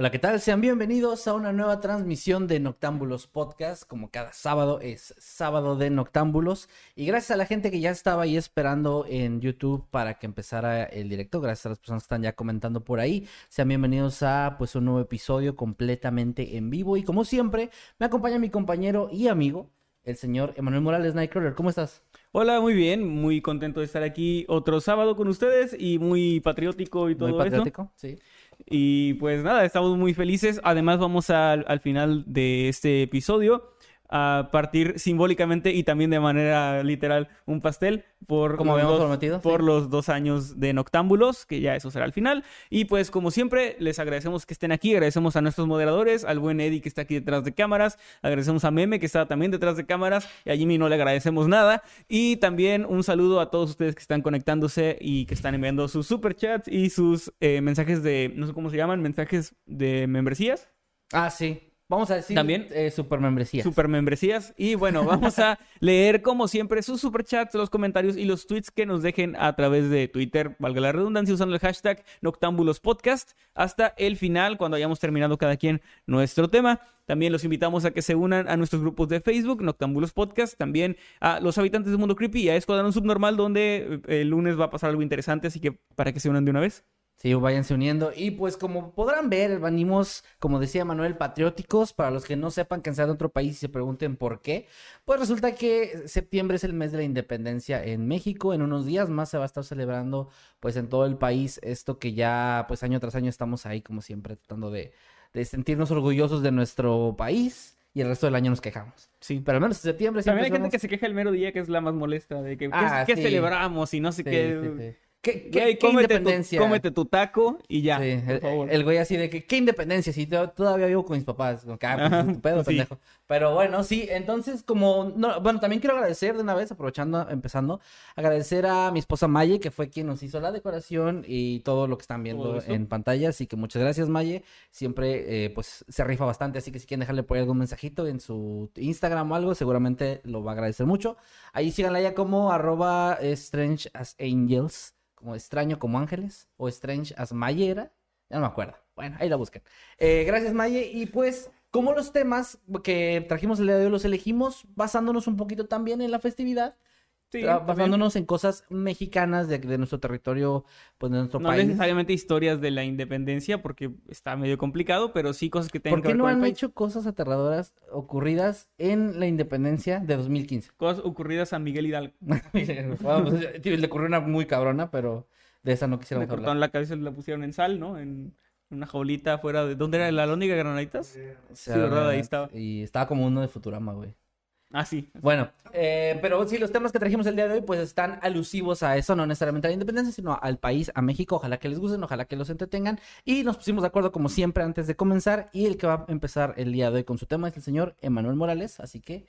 Hola, ¿qué tal? Sean bienvenidos a una nueva transmisión de Noctámbulos Podcast. Como cada sábado es sábado de Noctámbulos. Y gracias a la gente que ya estaba ahí esperando en YouTube para que empezara el directo. Gracias a las personas que están ya comentando por ahí. Sean bienvenidos a pues un nuevo episodio completamente en vivo. Y como siempre, me acompaña mi compañero y amigo, el señor Emanuel Morales Nightcrawler. ¿Cómo estás? Hola, muy bien, muy contento de estar aquí otro sábado con ustedes y muy patriótico y todo Muy patriótico, sí. Y pues nada, estamos muy felices. Además vamos al, al final de este episodio a partir simbólicamente y también de manera literal un pastel por, Como los, dos, prometido, por sí. los dos años de Noctámbulos, que ya eso será al final. Y pues como siempre, les agradecemos que estén aquí, agradecemos a nuestros moderadores, al buen Eddie que está aquí detrás de cámaras, agradecemos a Meme que está también detrás de cámaras y a Jimmy no le agradecemos nada. Y también un saludo a todos ustedes que están conectándose y que están enviando sus superchats y sus eh, mensajes de, no sé cómo se llaman, mensajes de membresías. Ah, sí. Vamos a decir También. eh, super membresía. Super membresías. Y bueno, vamos a leer como siempre sus superchats, los comentarios y los tweets que nos dejen a través de Twitter, valga la redundancia, usando el hashtag Noctámbulos Podcast hasta el final, cuando hayamos terminado cada quien nuestro tema. También los invitamos a que se unan a nuestros grupos de Facebook, Noctámbulos Podcast, también a los habitantes del mundo creepy y a Escuadrón Subnormal, donde eh, el lunes va a pasar algo interesante, así que para que se unan de una vez. Sí, váyanse uniendo. Y pues como podrán ver, venimos, como decía Manuel, patrióticos. Para los que no sepan que sean de otro país y se pregunten por qué, pues resulta que septiembre es el mes de la independencia en México. En unos días más se va a estar celebrando pues en todo el país esto que ya pues año tras año estamos ahí como siempre tratando de, de sentirnos orgullosos de nuestro país. Y el resto del año nos quejamos. Sí. Pero al menos en septiembre También hay gente somos- que se queja el mero día, que es la más molesta, de que ¿qué- Ah, ¿qué, sí. celebramos y no sé Sí, qué. sí. ¿Qué, qué- Güey, qué cómete, tu, independencia? cómete tu taco y ya, Sí, por el, favor. el güey así de que, ¿qué independencia? Si to- todavía vivo con mis papás. Como que, ah, pues, tu pedo, sí. pendejo. Pero bueno, sí, entonces como, no, bueno, también quiero agradecer de una vez, aprovechando, empezando, agradecer a mi esposa Maye, que fue quien nos hizo la decoración y todo lo que están viendo en pantalla. Así que muchas gracias, Maye. Siempre, eh, pues, se rifa bastante, así que si quieren dejarle por ahí algún mensajito en su Instagram o algo, seguramente lo va a agradecer mucho. Ahí síganla ya como arroba strange as angels, como extraño como ángeles, o strange as Mayera. Ya no me acuerdo. Bueno, ahí la buscan. Eh, gracias, Maye. Y pues, como los temas que trajimos el día de hoy los elegimos basándonos un poquito también en la festividad, Sí, basándonos en cosas mexicanas de, de nuestro territorio, pues de nuestro No país. necesariamente historias de la independencia, porque está medio complicado, pero sí cosas que tengan ¿Por que qué ver no con el han país. hecho cosas aterradoras ocurridas en la independencia de 2015? Cosas ocurridas a Miguel Hidalgo. Bueno, pues, tío, le ocurrió una muy cabrona, pero de esa no Le quisiéramos cortaron hablar. la cabeza y la pusieron en sal, ¿no? En una jaulita afuera de... ¿Dónde era? ¿La Lóndiga Granaditas? Sí, ¿verdad? Ahí estaba. Y estaba como uno de Futurama, güey. Ah, sí. Bueno, eh, pero sí, los temas que trajimos el día de hoy pues están alusivos a eso, no necesariamente a la independencia, sino al país, a México. Ojalá que les gusten, ojalá que los entretengan. Y nos pusimos de acuerdo como siempre antes de comenzar. Y el que va a empezar el día de hoy con su tema es el señor Emanuel Morales. Así que,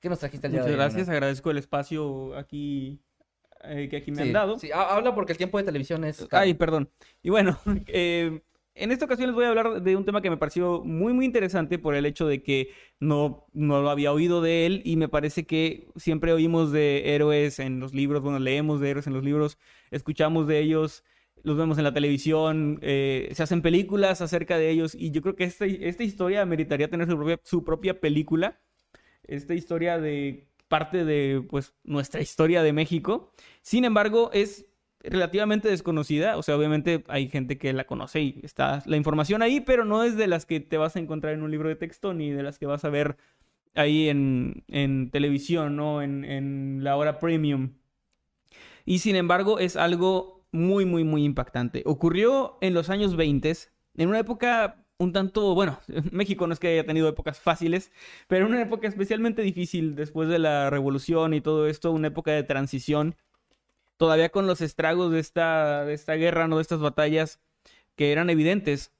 ¿qué nos trajiste el día Muchas de hoy? gracias, Emanuel? agradezco el espacio aquí eh, que aquí me Sí, han dado. sí, ha- habla porque el tiempo de televisión es... Ay, perdón. Y bueno, eh, en esta ocasión les voy a hablar de un tema que me pareció muy, muy interesante por el hecho de que no, no lo había oído de él y me parece que siempre oímos de héroes en los libros, bueno, leemos de héroes en los libros, escuchamos de ellos, los vemos en la televisión, eh, se hacen películas acerca de ellos y yo creo que esta, esta historia meritaría tener su propia, su propia película, esta historia de parte de pues nuestra historia de México. Sin embargo, es relativamente desconocida, o sea, obviamente hay gente que la conoce y está la información ahí, pero no es de las que te vas a encontrar en un libro de texto ni de las que vas a ver ahí en, en televisión, ¿no? En, en la hora premium. Y sin embargo, es algo muy, muy, muy impactante. Ocurrió en los años 20, en una época un tanto, bueno, México no es que haya tenido épocas fáciles, pero una época especialmente difícil después de la revolución y todo esto, una época de transición, todavía con los estragos de esta, de esta guerra, no de estas batallas que eran evidentes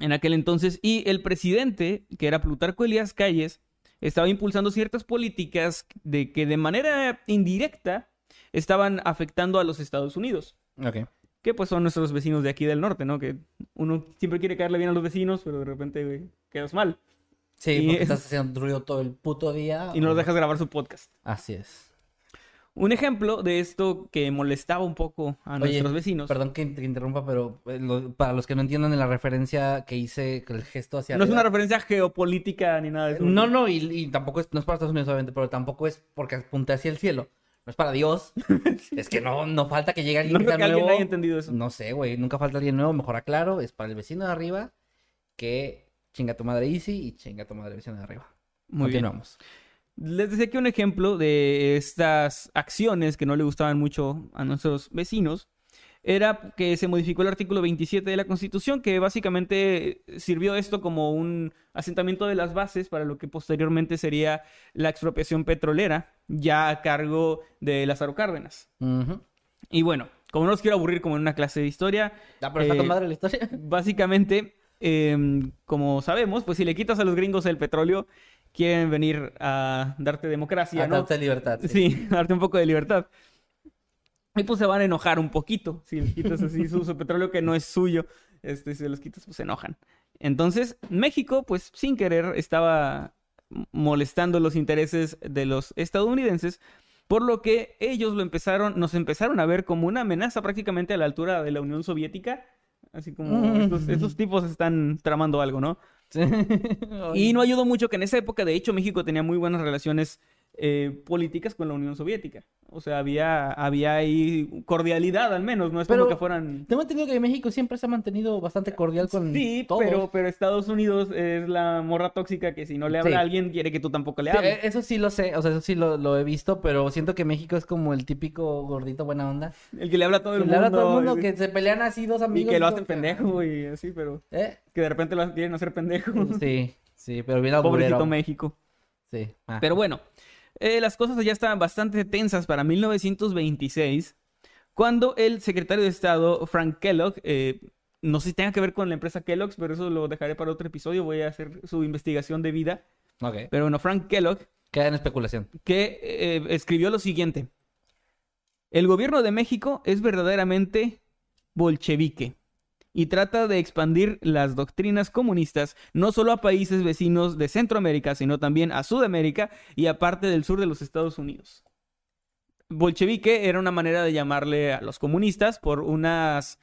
en aquel entonces, y el presidente, que era Plutarco Elías Calles, estaba impulsando ciertas políticas de que de manera indirecta estaban afectando a los Estados Unidos. Ok. Que pues son nuestros vecinos de aquí del norte, ¿no? Que uno siempre quiere caerle bien a los vecinos, pero de repente güey, quedas mal. Sí, Y porque es- estás haciendo ruido todo el puto día. Y no o- los dejas grabar su podcast. Así es. Un ejemplo de esto que molestaba un poco a Oye, nuestros vecinos. Perdón que te interrumpa, pero eh, lo- para los que no entiendan en la referencia que hice, el gesto hacia No es una referencia geopolítica ni nada de eso. No, no, y, y tampoco es, no es para Estados Unidos, obviamente, pero tampoco es porque apunte hacia el cielo. No es para Dios. es que no, no falta que llegue alguien No creo que alguien nuevo. haya entendido eso. No sé, güey, nunca falta alguien nuevo, mejor aclaro. Es para el vecino de arriba que chinga tu madre Easy y chinga tu madre vecino de arriba. Muy bien. Les decía que un ejemplo de estas acciones que no le gustaban mucho a nuestros vecinos era que se modificó el artículo 27 de la Constitución, que básicamente sirvió esto como un asentamiento de las bases para lo que posteriormente sería la expropiación petrolera, ya a cargo de Lázaro Cárdenas. Y bueno, como no los quiero aburrir como en una clase de historia, Ah, pero Eh, con madre la historia. básicamente, em, como sabemos, pues si le quitas a los gringos el petróleo, quieren venir a darte democracia, A ¿no? darte libertad. sí. Sí, darte un poco de libertad. Y pues se van a enojar un poquito si les quitas así su, su petróleo que no es suyo. Este, si se los quitas, pues se enojan. Entonces, México, pues sin querer, estaba molestando los intereses de los estadounidenses, por lo que ellos lo empezaron, nos empezaron a ver como una amenaza prácticamente a la altura de la Unión Soviética. Así como estos, estos tipos están tramando algo, ¿no? Y no ayudó mucho que en esa época, de hecho, México tenía muy buenas relaciones eh, políticas con la Unión Soviética. O sea, había, había ahí cordialidad al menos, no es Pero- como que fueran... Tengo entendido que México siempre se ha mantenido bastante cordial con Sí, todos. pero, pero Estados Unidos es la morra tóxica que si no le habla Sí. a alguien quiere que tú tampoco le hables. eh, eso sí lo sé, o sea, eso sí lo, lo he visto, pero siento que México es como el típico gordito buena onda. El que le habla a todo el Que le mundo. habla a todo el mundo, y- que se pelean así dos y amigos. que lo hacen pendejo y así, pero ¿Eh? que de repente lo quieren hacer pendejo. Sí, sí, pero bien Pobrecito. México. Sí. ah. Pero bueno, eh, las cosas ya estaban bastante tensas para 1926, cuando el secretario de Estado, Frank Kellogg, eh, no sé si tenga que ver con la empresa Kellogg's, pero eso lo dejaré para otro episodio, voy a hacer su investigación de vida. Ok. Pero bueno, Frank Kellogg, Queda en especulación. que eh, escribió lo siguiente. El gobierno de México es verdaderamente bolchevique y trata de expandir las doctrinas comunistas no solo a países vecinos de Centroamérica, sino también a Sudamérica y a parte del sur de los Estados Unidos. Bolchevique era una manera de llamarle a los comunistas por unas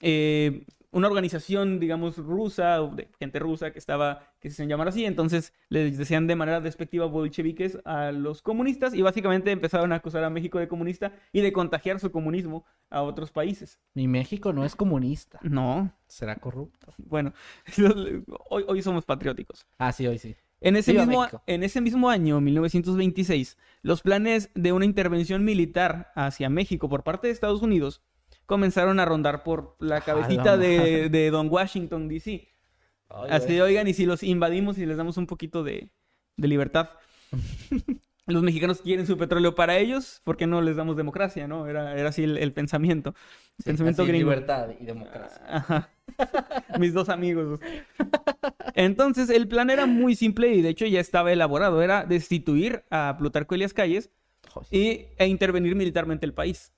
eh, una organización, digamos, rusa, de gente rusa que estaba, que se hacían llamar así, entonces les decían de manera despectiva bolcheviques a los comunistas y básicamente empezaron a acusar a México de comunista y de contagiar su comunismo a otros países. Mi México no es comunista. No, Será corrupto. bueno, hoy, hoy somos patrióticos. Ah, sí, hoy sí. En ese, mismo, en ese mismo año, 1926, los planes de una intervención militar hacia México por parte de Estados Unidos comenzaron a rondar por la cabecita de, de Don Washington, D.C. Así de, oigan, y si los invadimos y les damos un poquito de, de libertad. Los mexicanos quieren su petróleo para ellos, ¿por qué no les damos democracia, no? Era, era así el, el pensamiento. El pensamiento así, gringo. Libertad y democracia. Ajá. Mis dos amigos. Entonces, el plan era muy simple y de hecho ya estaba elaborado. Era destituir a Plutarco Elias Calles y, e intervenir militarmente el país.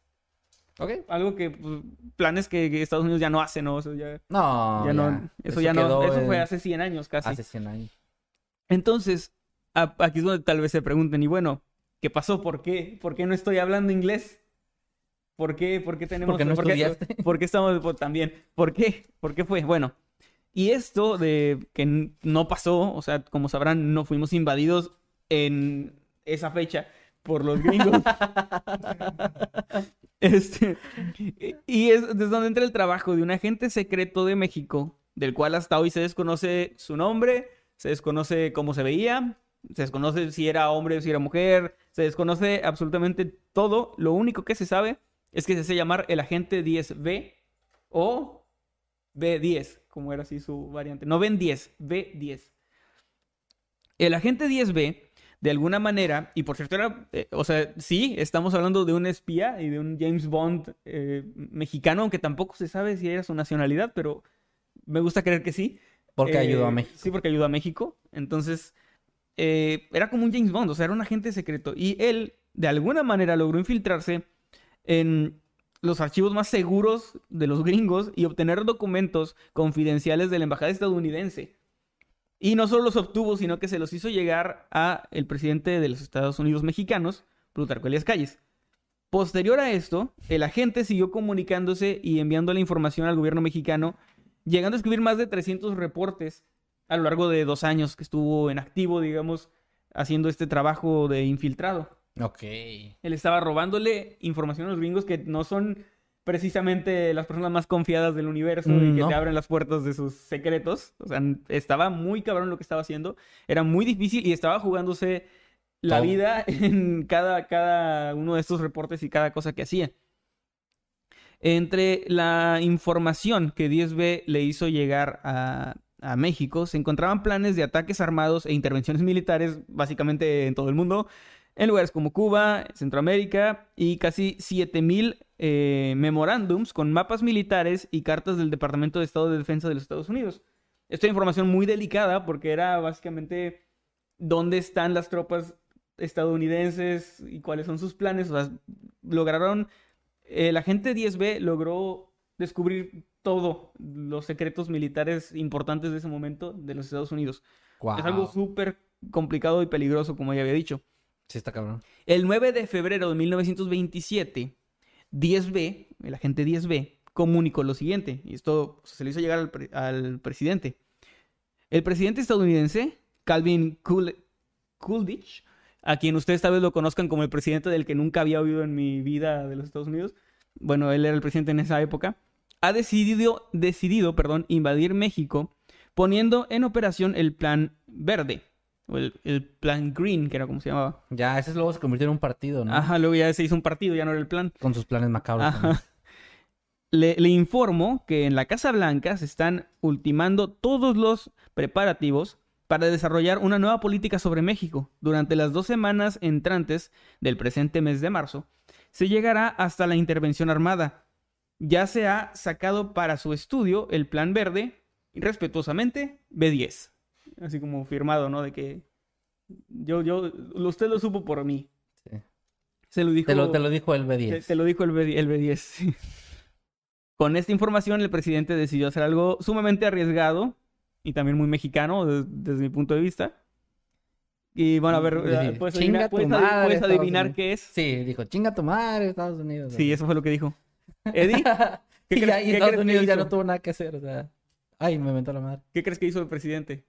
Ok. Algo que, pues, planes que, Estados Unidos ya no hace, ¿no? Ya, No, ya no, eso, ya no, eso fue hace 100 años casi. hace 100 años. Entonces, a- aquí es donde tal vez se pregunten, y bueno, ¿qué pasó? ¿Por qué? ¿Por qué no estoy hablando inglés? ¿Por qué? ¿Por qué tenemos... ¿Por qué no por estudiaste? ¿Por qué estamos por- también? ¿Por qué? ¿Por qué fue? Bueno, y esto de que no pasó, o sea, como sabrán, no fuimos invadidos en esa fecha por los gringos. Este, y- es desde donde entra el trabajo de un agente secreto de México, del cual hasta hoy se desconoce su nombre, se desconoce cómo se veía, se desconoce si era hombre o si era mujer, se desconoce absolutamente todo. Lo único que se sabe es que se hace llamar el agente 10B o B10, como era así su variante. No Ben 10, B10. El agente 10B, de alguna manera, y por cierto era, eh, o sea, sí, estamos hablando de un espía y de un James Bond eh, mexicano, aunque tampoco se sabe si era su nacionalidad, pero me gusta creer que sí. Porque ayudó a Eh, México. Sí, porque ayudó a México. Entonces, eh, era como un James Bond, o sea, era un agente secreto. Y él, de alguna manera, logró infiltrarse en los archivos más seguros de los gringos y obtener documentos confidenciales de la embajada estadounidense. Y no solo los obtuvo, sino que se los hizo llegar a el presidente de los Estados Unidos mexicanos, Plutarco Elias Calles. Posterior a esto, el agente siguió comunicándose y enviando la información al gobierno mexicano, llegando a escribir más de 300 reportes a lo largo de dos años que estuvo en activo, digamos, haciendo este trabajo de infiltrado. Ok. Él estaba robándole información a los gringos que no son precisamente las personas más confiadas del universo y que no. te abren las puertas de sus secretos. O sea, estaba muy cabrón lo que estaba haciendo. Era muy difícil y estaba jugándose la Todo. vida en cada, cada uno de estos reportes y cada cosa que hacía. Entre la información que 10B le hizo llegar a, a México, se encontraban planes de ataques armados e intervenciones militares básicamente en todo el mundo, en lugares como Cuba, Centroamérica y casi 7000 eh, memorándums con mapas militares y cartas del Departamento de Estado de Defensa de los Estados Unidos. Esta información muy delicada porque era básicamente dónde están las tropas estadounidenses y cuáles son sus planes. O sea, lograron, el agente 10B logró descubrir todo los secretos militares importantes de ese momento de los Estados Unidos. Wow. Es algo súper complicado y peligroso, como ya había dicho. El 9 de febrero de 1927, 10B, el agente 10B, comunicó lo siguiente, y esto se le hizo llegar al, pre- al presidente. El presidente estadounidense, Calvin Cool- Coolidge, a quien ustedes tal vez lo conozcan como el presidente del que nunca había oído en mi vida de los Estados Unidos, bueno, él era el presidente en esa época, ha decidido, decidido perdón, invadir México poniendo en operación el Plan Verde, el, el Plan Green, que era como se llamaba. Ya, ese luego se convirtió en un partido, ¿no? Ajá, luego ya se hizo un partido, ya no era el plan. Con sus planes macabros. Ajá. Le, le informo que en la Casa Blanca se están ultimando todos los preparativos para desarrollar una nueva política sobre México. Durante las dos semanas entrantes del presente mes de marzo, se llegará hasta la intervención armada. Ya se ha sacado para su estudio el Plan Verde y respetuosamente B10. Así como firmado, ¿no? De que yo, yo, usted lo supo por mí. Sí. Se lo dijo. Te, lo, te lo dijo el B10. Te, te lo dijo el, B, el B10. sí. Con esta información, el presidente decidió hacer algo sumamente arriesgado y también muy mexicano de- desde mi punto de vista. Y bueno, a ver, Sí, ¿puedes chinga adivinar, puedes madre, puedes adivinar qué es? Sí, dijo, chinga tu madre, Estados Unidos. Sí, eso fue lo que dijo. Eddie, ¿qué y crees- y qué Estados crees que Unidos ya no tuvo nada que hacer, o sea. Ay, me inventó la madre. ¿qué crees que hizo el presidente?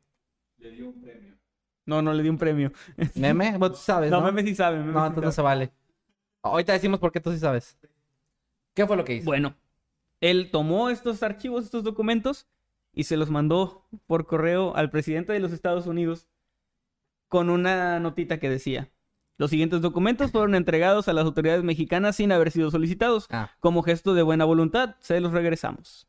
Le dio un premio. No, no le dio un premio. ¿Meme? Vos tú sabes, No, ¿no? Meme sí sabe. Meme No, sí entonces no sabe. se vale. Ahorita decimos por qué tú sí sabes. ¿Qué fue lo que hizo? Bueno, él tomó estos archivos, estos documentos, y se los mandó por correo al presidente de los Estados Unidos con una notita que decía, los siguientes documentos fueron entregados a las autoridades mexicanas sin haber sido solicitados. Ah, Como gesto de buena voluntad, se los regresamos.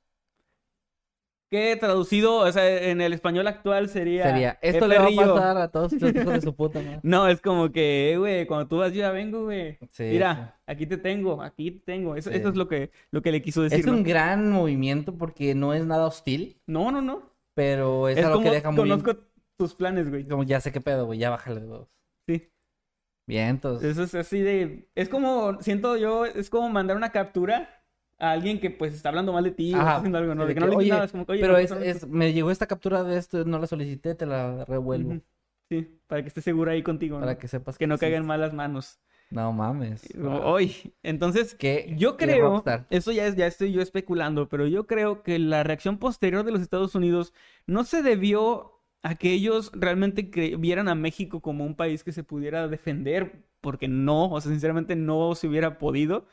Que traducido, o sea, en el español actual sería... sería. "Eh, Esto le va a perrillo". pasar a todos los hijos de su puta madre. No, es como que, eh, güey, cuando tú vas, yo ya vengo, güey. Sí, Mira, aquí te tengo, aquí te tengo. Eso, Sí. eso es lo que, lo que le quiso decir. Es ¿no? un gran movimiento porque no es nada hostil, No, no, no. pero es, Es algo como que deja muy... conozco tus planes, güey. Como ya sé qué pedo, güey, ya bájale de huevos. Sí. Bien, entonces... Eso es así de... Es como, siento yo, es como mandar una captura a alguien que pues está hablando mal de ti o está haciendo algo, ¿no? De que no que, le "Oye, nada, es como que, oye, Pero ¿por qué es, son es, estos?". me llegó esta captura de esto, no la solicité, te la revuelvo. Sí, para que esté segura ahí contigo, ¿no? Para que sepas Que no caiga en malas manos. No mames. Hoy, entonces, ¿Qué? yo creo, eso ya es, ya estoy yo especulando, pero yo creo que la reacción posterior de los Estados Unidos no se debió a que ellos realmente vieran a México como un país que se pudiera defender, porque no, o sea, sinceramente no se hubiera podido.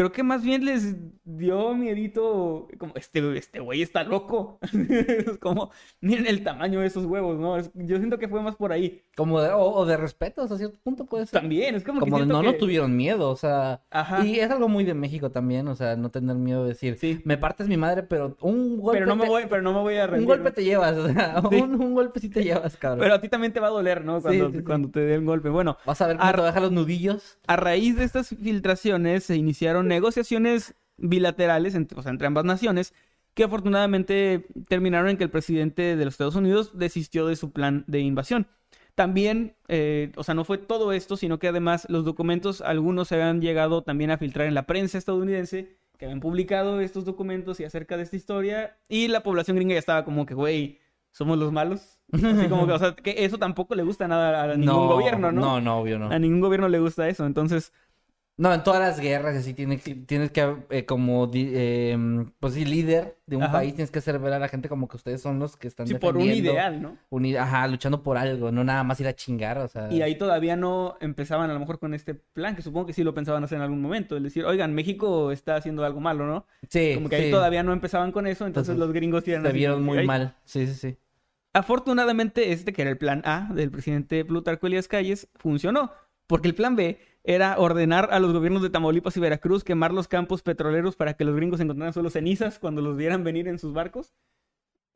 Creo que más bien les dio miedito, como, este, este güey está loco. Es como, miren el tamaño de esos huevos, ¿no? Es- yo siento que fue más por ahí. Como de, o, o de respeto hasta cierto punto puede ser. También, es como, que de no que... nos tuvieron miedo, o sea. Ajá. Y es algo muy de México también, o sea, no tener miedo de decir, Sí. me partes mi madre, pero un golpe. Pero no me voy, pero no me voy a rendir. Un golpe ¿no? te llevas, o sea, Sí. un, un golpe sí te llevas, cabrón. Pero a ti también te va a doler, ¿no? Cuando, sí, sí. cuando te dé el golpe. Bueno, Vas a ver cómo Ar- te los nudillos. a raíz de estas filtraciones se iniciaron negociaciones bilaterales entre, o sea, entre ambas naciones que afortunadamente terminaron en que el presidente de los Estados Unidos desistió de su plan de invasión. También, eh, o sea, no fue todo esto, sino que además los documentos, algunos se habían llegado también a filtrar en la prensa estadounidense, que habían publicado estos documentos y acerca de esta historia, y la población gringa ya estaba como que, güey, somos los malos. Así como que, o sea, que eso tampoco le gusta nada a ningún gobierno, ¿no? No, no, obvio no. A ningún gobierno le gusta eso. Entonces, No, en todas las guerras así tienes que, tienes que eh, como, eh, pues sí, líder de un Ajá. país, tienes que hacer ver a la gente como que ustedes son los que están sí, por un ideal, ¿no? un ajá, luchando por algo, no nada más ir a chingar, o sea. Y ahí todavía no empezaban a lo mejor con este plan, que supongo que sí lo pensaban hacer en algún momento. Es decir, oigan, México está haciendo algo malo, ¿no? sí, Como que ahí todavía no empezaban con eso, entonces, Entonces, los gringos eran se vieron muy mal. Sí, sí, sí. Afortunadamente, este que era el plan A del presidente Plutarco Elías Calles funcionó, porque el plan B era ordenar a los gobiernos de Tamaulipas y Veracruz quemar los campos petroleros para que los gringos encontraran solo cenizas cuando los vieran venir en sus barcos.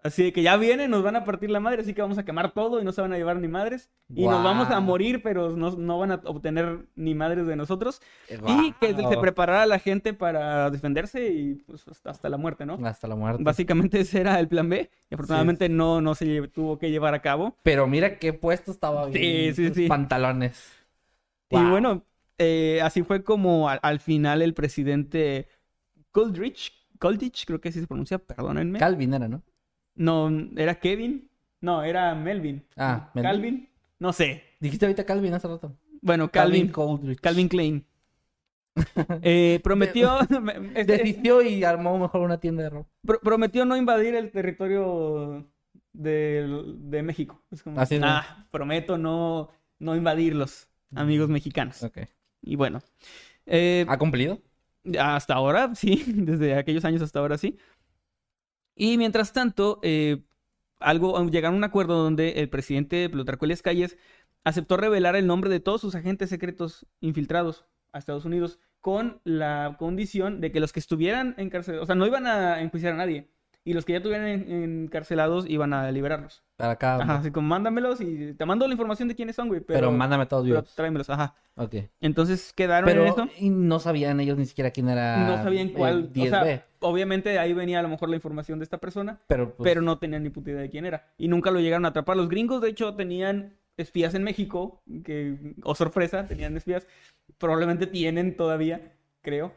Así de que ya vienen, nos van a partir la madre, así que vamos a quemar todo y no se van a llevar ni madres. Y nos vamos a morir, pero no, no van a obtener ni madres de nosotros. Y que se preparara la gente para defenderse y pues hasta, la muerte, ¿no? Hasta la muerte. Básicamente ese era el plan B. Y afortunadamente no, no se tuvo que llevar a cabo. Pero mira qué puesto estaba Sí, bien. sí, sus sí. Pantalones. Y bueno, eh, así fue como al, al final el presidente Goldrich, Goldrich creo que así se pronuncia, perdónenme. Calvin era, ¿no? no, era Kevin. No, era Melvin. Ah, Melvin. Calvin. No sé. Dijiste ahorita Calvin hace rato. Bueno, Calvin. Coldridge. Calvin Klein. Eh, prometió, este- Desistió y armó mejor una tienda de ropa. pro- prometió no invadir el territorio del- de, México. Es como, Así es, ah, prometo no, no invadirlos, amigos mexicanos. Ok. Y bueno, eh, ¿Ha cumplido? hasta ahora, sí, desde aquellos años hasta ahora, sí. Y mientras tanto, eh, algo, llegaron a un acuerdo donde el presidente Plutarco Elías Calles aceptó revelar el nombre de todos sus agentes secretos infiltrados a Estados Unidos con la condición de que los que estuvieran encarcelados, o sea, no iban a enjuiciar a nadie, y los que ya estuvieran en- encarcelados iban a liberarlos. Para acá. Ajá, así como mándamelos y te mando la información de quiénes son, güey, pero, pero, mándame todos pero vivos. tráemelos, ajá. Ok. Entonces quedaron en Pero eso. y no sabían ellos ni siquiera quién era. No sabían cuál. el o 10B. sea, obviamente ahí venía a lo mejor la información de esta persona, pero, pues, pero no tenían ni puta idea de quién era. Y nunca lo llegaron a atrapar. Los gringos, de hecho, tenían espías en México, que, o sorpresa, tenían espías. Probablemente tienen todavía, creo.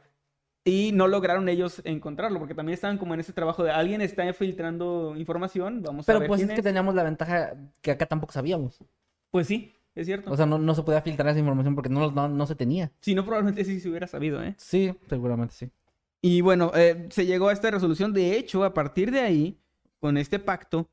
Y no lograron ellos encontrarlo, porque también estaban como en ese trabajo de alguien está filtrando información, vamos a pero ver pues quién es que teníamos la ventaja que acá tampoco sabíamos. Pues sí, es cierto. O sea, no, no se podía filtrar esa información porque no, no, no se tenía. si no, probablemente sí se hubiera sabido, ¿eh? Sí, seguramente sí. Y bueno, eh, se llegó a esta resolución. De hecho, a partir de ahí, con este pacto,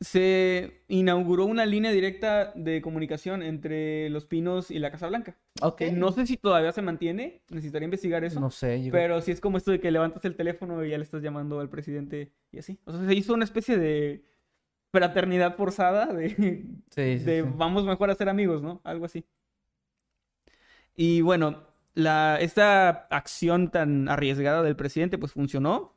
se inauguró una línea directa de comunicación entre Los Pinos y la Casa Blanca. Ok. Que no sé si todavía se mantiene, necesitaría investigar eso. No sé. yo- Pero sí es como esto de que levantas el teléfono y ya le estás llamando al presidente y así. O sea, se hizo una especie de fraternidad forzada de, Sí, sí, de sí. vamos mejor a ser amigos, ¿no? Algo así. Y bueno, la, esta acción tan arriesgada del presidente pues funcionó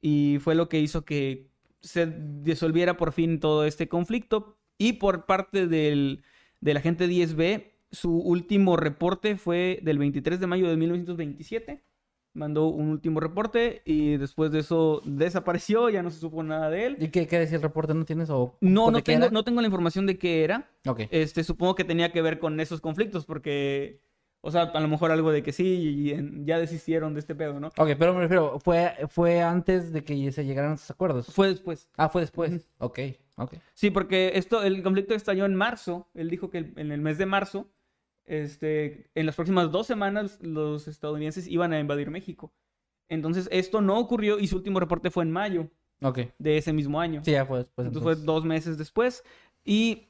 y fue lo que hizo que se disolviera por fin todo este conflicto y por parte del, del agente 10B, su último reporte fue del 23 de mayo de 1927. Mandó un último reporte y después de eso desapareció, ya no se supo nada de él. ¿Y qué, qué decía el reporte? ¿No tienes? O, No, no tengo, no tengo la información de qué era. Este, supongo que tenía que ver con esos conflictos, porque, o sea, a lo mejor algo de que sí, y ya desistieron de este pedo, ¿no? Ok, pero me refiero, fue, fue antes de que se llegaran a esos acuerdos. Fue después. Ah, fue después. Ujú. Ok, ok. Sí, porque esto, el conflicto estalló en marzo. Él dijo que en el mes de marzo, este, en las próximas dos semanas, los estadounidenses iban a invadir México. Entonces, esto no ocurrió y su último reporte fue en mayo Ok. de ese mismo año. Sí, ya fue después. Entonces fue dos meses después. Y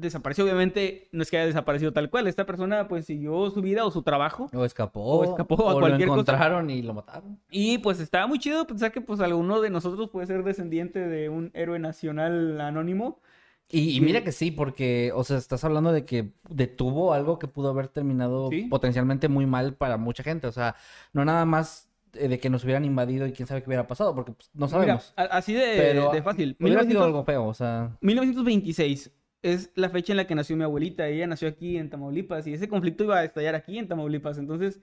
desapareció. Obviamente no es que haya desaparecido tal cual. Esta persona pues siguió su vida o su trabajo. O escapó. O escapó a o cualquier lo cosa. encontraron y lo mataron. Y pues estaba muy chido pensar que pues alguno de nosotros puede ser descendiente de un héroe nacional anónimo. Y, mira que sí, porque, o sea, estás hablando de que detuvo algo que pudo haber terminado Sí. potencialmente muy mal para mucha gente. O sea, no nada más eh, de que nos hubieran invadido y quién sabe qué hubiera pasado, porque pues, no Mira, sabemos. a- así de, Pero de fácil. Hubiera sido 1900 algo feo, o sea. 1926 es la fecha en la que nació mi abuelita. Ella nació aquí en Tamaulipas y ese conflicto iba a estallar aquí en Tamaulipas. Entonces,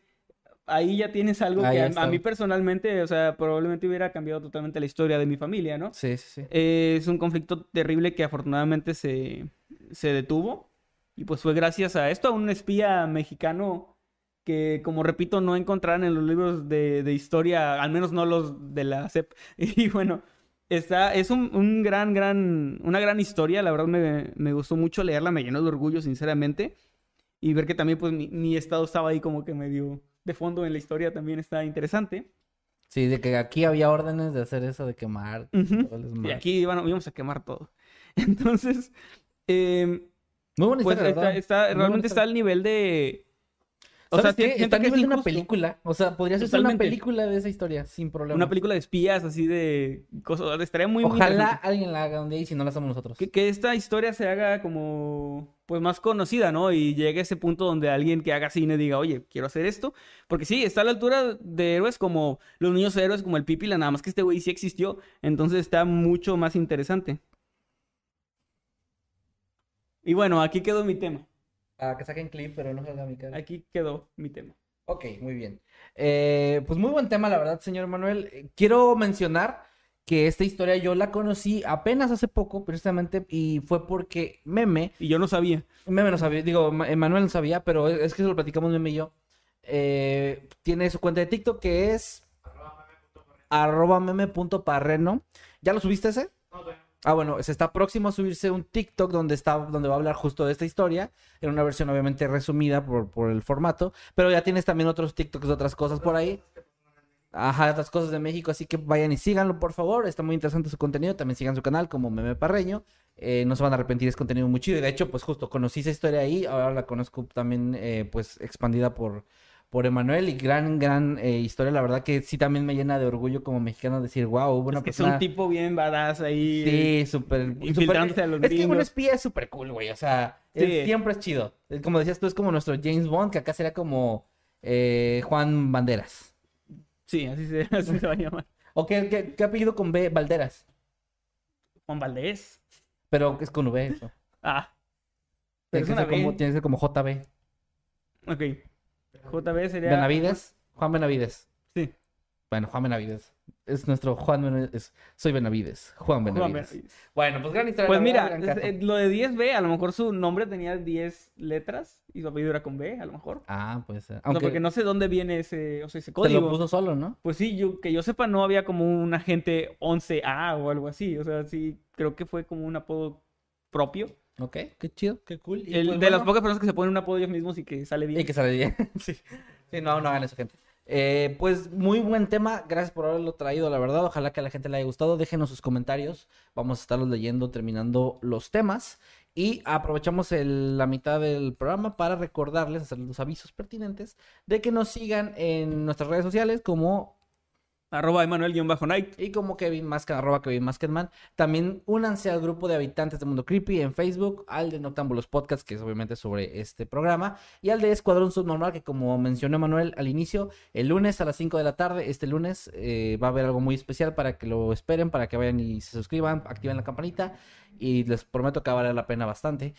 ahí ya tienes algo Ahí que a mí personalmente, o sea, probablemente hubiera cambiado totalmente la historia de mi familia, ¿no? Sí, sí, sí. Eh, es un conflicto terrible que afortunadamente se, se detuvo. Y pues fue gracias a esto, a un espía mexicano que, como repito, no encontrarán en los libros de, de historia, al menos no los de la CEP. Y bueno, está, es un, un gran, gran, una gran historia. La verdad me, me gustó mucho leerla, me llenó de orgullo, sinceramente. Y ver que también, pues, mi, mi estado estaba ahí como que medio de fondo en la historia también está interesante. Sí, de que aquí había órdenes de hacer eso, de quemar. Y aquí iban- íbamos a quemar todo. Entonces, em, Muy buena pues historia, está, ¿verdad? está- Muy buena realmente está al nivel de... O ¿Sabes sea, qué? Está a que es nivel de una película. O sea, podría ser una película de esa historia, sin problema. Una película de espías, así de cosas. Estaría muy, Ojalá alguien la haga un día y si no la hacemos nosotros. Que, que esta historia se haga como, pues, más conocida, ¿no? Y llegue a ese punto donde alguien que haga cine diga, oye, quiero hacer esto. Porque sí, está a la altura de héroes como los niños héroes, como el Pipila, nada más que este güey sí existió. Entonces está mucho más interesante. Y bueno, aquí quedó mi tema. Ah, que saquen clip, pero no salga mi cara. Aquí quedó mi tema. Ok, muy bien. Eh, pues muy buen tema, la verdad, señor Manuel. Eh, Quiero mencionar que esta historia yo la conocí apenas hace poco, precisamente, y fue porque Meme, Y yo no sabía. Meme no sabía, digo, Ma- Manuel no sabía, pero es que eso lo platicamos Meme y yo. Eh, tiene su cuenta de TikTok que es arroba meme.parreno. ¿Ya lo subiste ese? Ah, bueno, se está próximo a subirse un TikTok donde está, donde va a hablar justo de esta historia, en una versión obviamente resumida por, por el formato, pero ya tienes también otros TikToks de otras cosas por ahí. Ajá, otras cosas de México, así que vayan y síganlo, por favor. Está muy interesante su contenido. También sigan su canal como Meme Parreño. Eh, no se van a arrepentir, es contenido muy chido. Y de hecho, pues justo conocí esa historia ahí. Ahora la conozco también, eh, pues expandida por, por Emanuel. Y gran, gran eh, historia. La verdad que sí también me llena de orgullo como mexicano decir, wow, hubo una Es que es un tipo bien badass ahí. Sí, súper. Infiltrándose súper- a los Es que un gringos. espía es súper cool, güey. O sea, es- Sí. siempre es chido. Como decías tú, es como nuestro James Bond, que acá sería como eh, Juan Banderas. Sí, así se, así se va a llamar. ¿O qué, qué- qué apellido con B? Valderas. Juan Valdés. Pero es con V eso. Ah. Tiene Pero es que, ser como, tiene que ser como JB. Ok. JB sería. Benavides. Juan Benavides. Sí. Bueno, Juan Benavides. Es nuestro Juan Benavides. Soy Benavides. Juan Juan Benavides. Benavides. Bueno, pues gran historia. Pues mira, gran eh, lo de 10B, a lo mejor su nombre tenía 10 letras y su apellido era con B, a lo mejor. Ah, pues. Aunque porque no sé dónde viene ese, o sea, ese se código. lo puso solo, ¿no? Pues sí, yo, que yo sepa, no había como un agente 11A o algo así. O sea, sí, creo que fue como un apodo propio. Ok, qué chido, qué cool. Y El- pues, de bueno, las pocas personas que se ponen un apodo ellos mismos y que sale bien. Y que sale bien. sí. Sí, no, no hagan eso, gente. Eh, pues muy buen tema, gracias por haberlo traído, la verdad. Ojalá que a la gente le haya gustado. Déjenos sus comentarios. Vamos a estarlos leyendo terminando los temas. Y aprovechamos el- la mitad del programa para recordarles, hacer los avisos pertinentes de que nos sigan en nuestras redes sociales como Arroba Emanuel-Night. y como Kevin Masken, arroba Kevin Maskenman. También únanse al grupo de habitantes de Mundo Creepy en Facebook, al de Noctámbulos Podcast, que es obviamente sobre este programa, y al de Escuadrón Subnormal, que como mencionó Manuel al inicio, el lunes a las 5 de la tarde, este lunes, eh, va a haber algo muy especial para que lo esperen, para que vayan y se suscriban, activen la campanita, y les prometo que vale la pena bastante.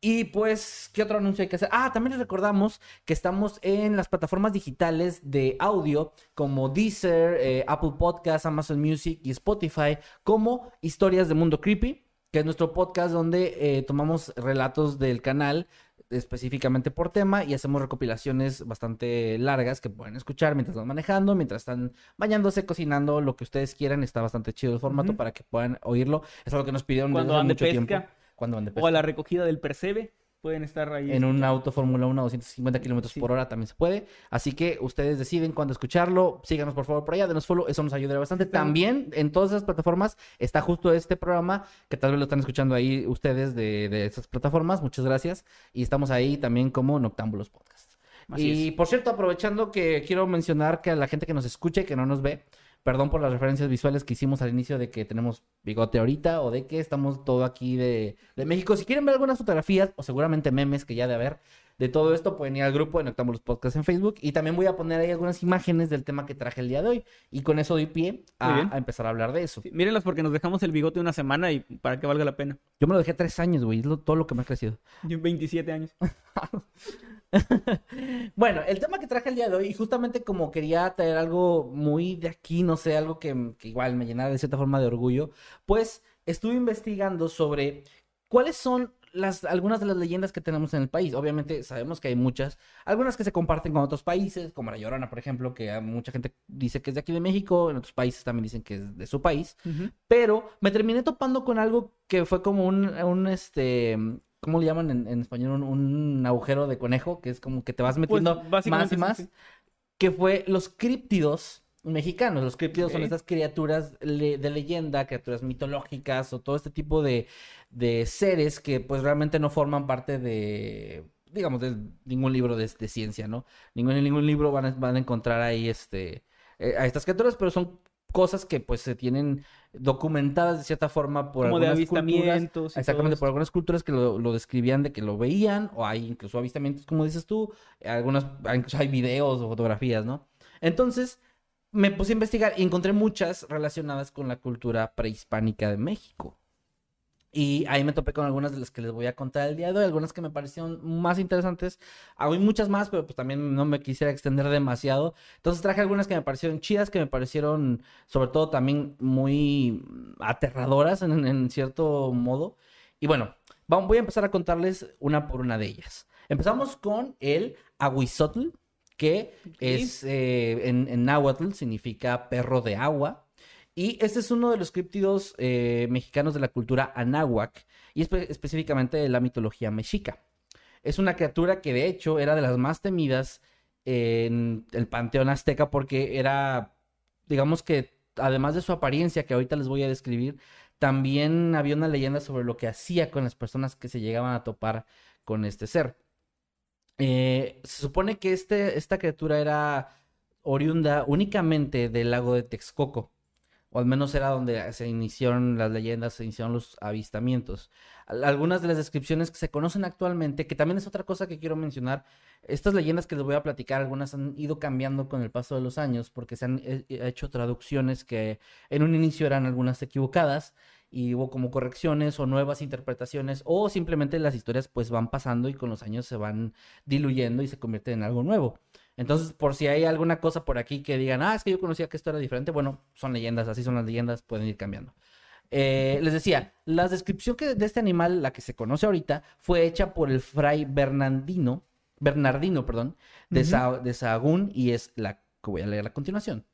Y pues, ¿qué otro anuncio hay que hacer? Ah, también les recordamos que estamos en las plataformas digitales de audio como Deezer, eh, Apple Podcasts, Amazon Music y Spotify como Historias de Mundo Creepy, que es nuestro podcast donde eh, tomamos relatos del canal específicamente por tema y hacemos recopilaciones bastante largas que pueden escuchar mientras van manejando, mientras están bañándose, cocinando, lo que ustedes quieran. Está bastante chido el formato para que puedan oírlo. Es algo que nos pidieron Cuando desde hace mucho pesca. tiempo. Cuando van de O a la recogida del percebe. pueden estar ahí. En un auto Fórmula 1 a 250 kilómetros Sí. por hora también se puede. Así que ustedes deciden cuándo escucharlo. Síganos por favor por allá, denos follow. Eso nos ayudaría bastante. Estamos- También en todas esas plataformas está justo este programa que tal vez lo están escuchando ahí ustedes de, de esas plataformas. Muchas gracias. Y estamos ahí también como Noctámbulos Podcast. Así y es. por cierto, aprovechando que quiero mencionar que a la gente que nos escucha y que no nos ve, perdón por las referencias visuales que hicimos al inicio de que tenemos bigote ahorita o de que estamos todo aquí de, de México. Si quieren ver algunas fotografías o seguramente memes que ya de haber de todo esto, pueden ir al grupo de Noctámbulos Podcast en Facebook y también voy a poner ahí algunas imágenes del tema que traje el día de hoy y con eso doy pie a, empezar a hablar de eso. Sí, mírenlas porque nos dejamos el bigote una semana y para que valga la pena. Yo me lo dejé tres años, güey, es lo- todo lo que me ha crecido. Yo 27 años. Bueno, el tema que traje el día de hoy, y justamente como quería traer algo muy de aquí, no sé, algo que, que igual me llenara de cierta forma de orgullo, pues estuve investigando sobre cuáles son las, algunas de las leyendas que tenemos en el país. Obviamente sabemos que hay muchas, algunas que se comparten con otros países, como La Llorona, por ejemplo, que mucha gente dice que es de aquí de México, en otros países también dicen que es de su país. Pero me terminé topando con algo que fue como un, un este, ¿cómo le llaman en, en español? Un, un agujero de conejo, que es como que te vas metiendo más Pues, y más, sí. que fue los críptidos mexicanos. Los críptidos son estas criaturas le- de leyenda, criaturas mitológicas o todo este tipo de, de seres que pues realmente no forman parte de digamos, de ningún libro de, de ciencia, ¿no? Ningún, en ningún libro van a, van a encontrar ahí este, eh, a estas criaturas, pero son cosas que pues se tienen documentadas de cierta forma por Como algunas culturas. avistamientos. todo Exactamente, por algunas culturas que lo, lo describían de que lo veían, o hay incluso avistamientos, como dices tú, algunas, incluso hay videos o fotografías, ¿no? Entonces, me puse a investigar y encontré muchas relacionadas con la cultura prehispánica de México. Y ahí me topé con algunas de las que les voy a contar el día de hoy, algunas que me parecieron más interesantes. Hay muchas más, pero pues también no me quisiera extender demasiado. Entonces traje algunas que me parecieron chidas, que me parecieron sobre todo también muy aterradoras en, en cierto modo. Y bueno, vamos, voy a empezar a contarles una por una de ellas. Empezamos con el Aguizotl, que es eh, en, en náhuatl significa perro de agua. Y este es uno de los críptidos eh, mexicanos de la cultura anáhuac y espe- específicamente de la mitología mexica. Es una criatura que de hecho era de las más temidas en el panteón azteca porque era, digamos que además de su apariencia que ahorita les voy a describir, también había una leyenda sobre lo que hacía con las personas que se llegaban a topar con este ser. Eh, se supone que este, esta criatura era oriunda únicamente del lago de Texcoco, o al menos era donde se iniciaron las leyendas, se iniciaron los avistamientos. Al- Algunas de las descripciones que se conocen actualmente, que también es otra cosa que quiero mencionar, estas leyendas que les voy a platicar, algunas han ido cambiando con el paso de los años, porque se han eh, hecho traducciones que en un inicio eran algunas equivocadas y hubo como correcciones o nuevas interpretaciones o simplemente las historias pues van pasando y con los años se van diluyendo y se convierten en algo nuevo. Entonces, por si hay alguna cosa por aquí que digan, ah, es que yo conocía que esto era diferente, bueno, son leyendas, así son las leyendas, pueden ir cambiando. Eh, les decía, la descripción que, de este animal, la que se conoce ahorita, fue hecha por el fray Bernardino, Bernardino, perdón, de. Sa- de Sahagún y es la que voy a leer a continuación.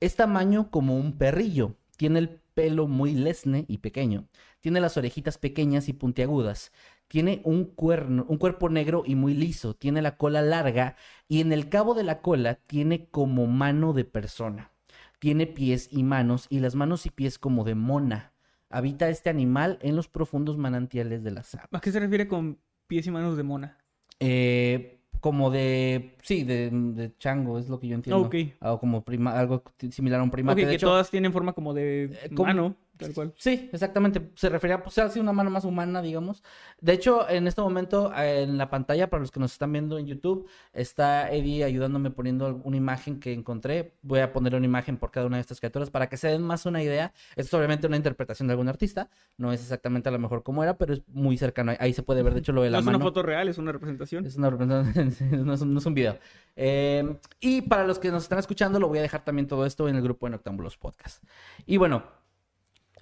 Es tamaño como un perrillo. Tiene el pelo muy lesne y pequeño. Tiene las orejitas pequeñas y puntiagudas. Tiene un, cuerno, un cuerpo negro y muy liso. Tiene la cola larga y en el cabo de la cola tiene como mano de persona. Tiene pies y manos y las manos y pies como de mona. Habita este animal en los profundos manantiales de las aguas. ¿A qué se refiere con pies y manos de mona? Eh, como de, sí, de, de chango, es lo que yo entiendo. Ok. O como prima, algo similar a un primate. de que hecho, todas tienen forma como de Eh, como- mano, tal cual. Sí, exactamente. Se refería pues, a así una mano más humana, digamos. De hecho, en este momento, en la pantalla, para los que nos están viendo en YouTube, está Eddie ayudándome poniendo una imagen que encontré. Voy a poner una imagen por cada una de estas criaturas para que se den más una idea. Esto es obviamente una interpretación de algún artista. No es exactamente a lo mejor como era, pero es muy cercano. Ahí se puede ver, de hecho, lo de No la es mano. una foto real, es una representación. Es una representación, no es, un- no es un video. Eh, y para los que nos están escuchando, lo voy a dejar también todo esto en el grupo de Noctámbulos Podcast. Y bueno,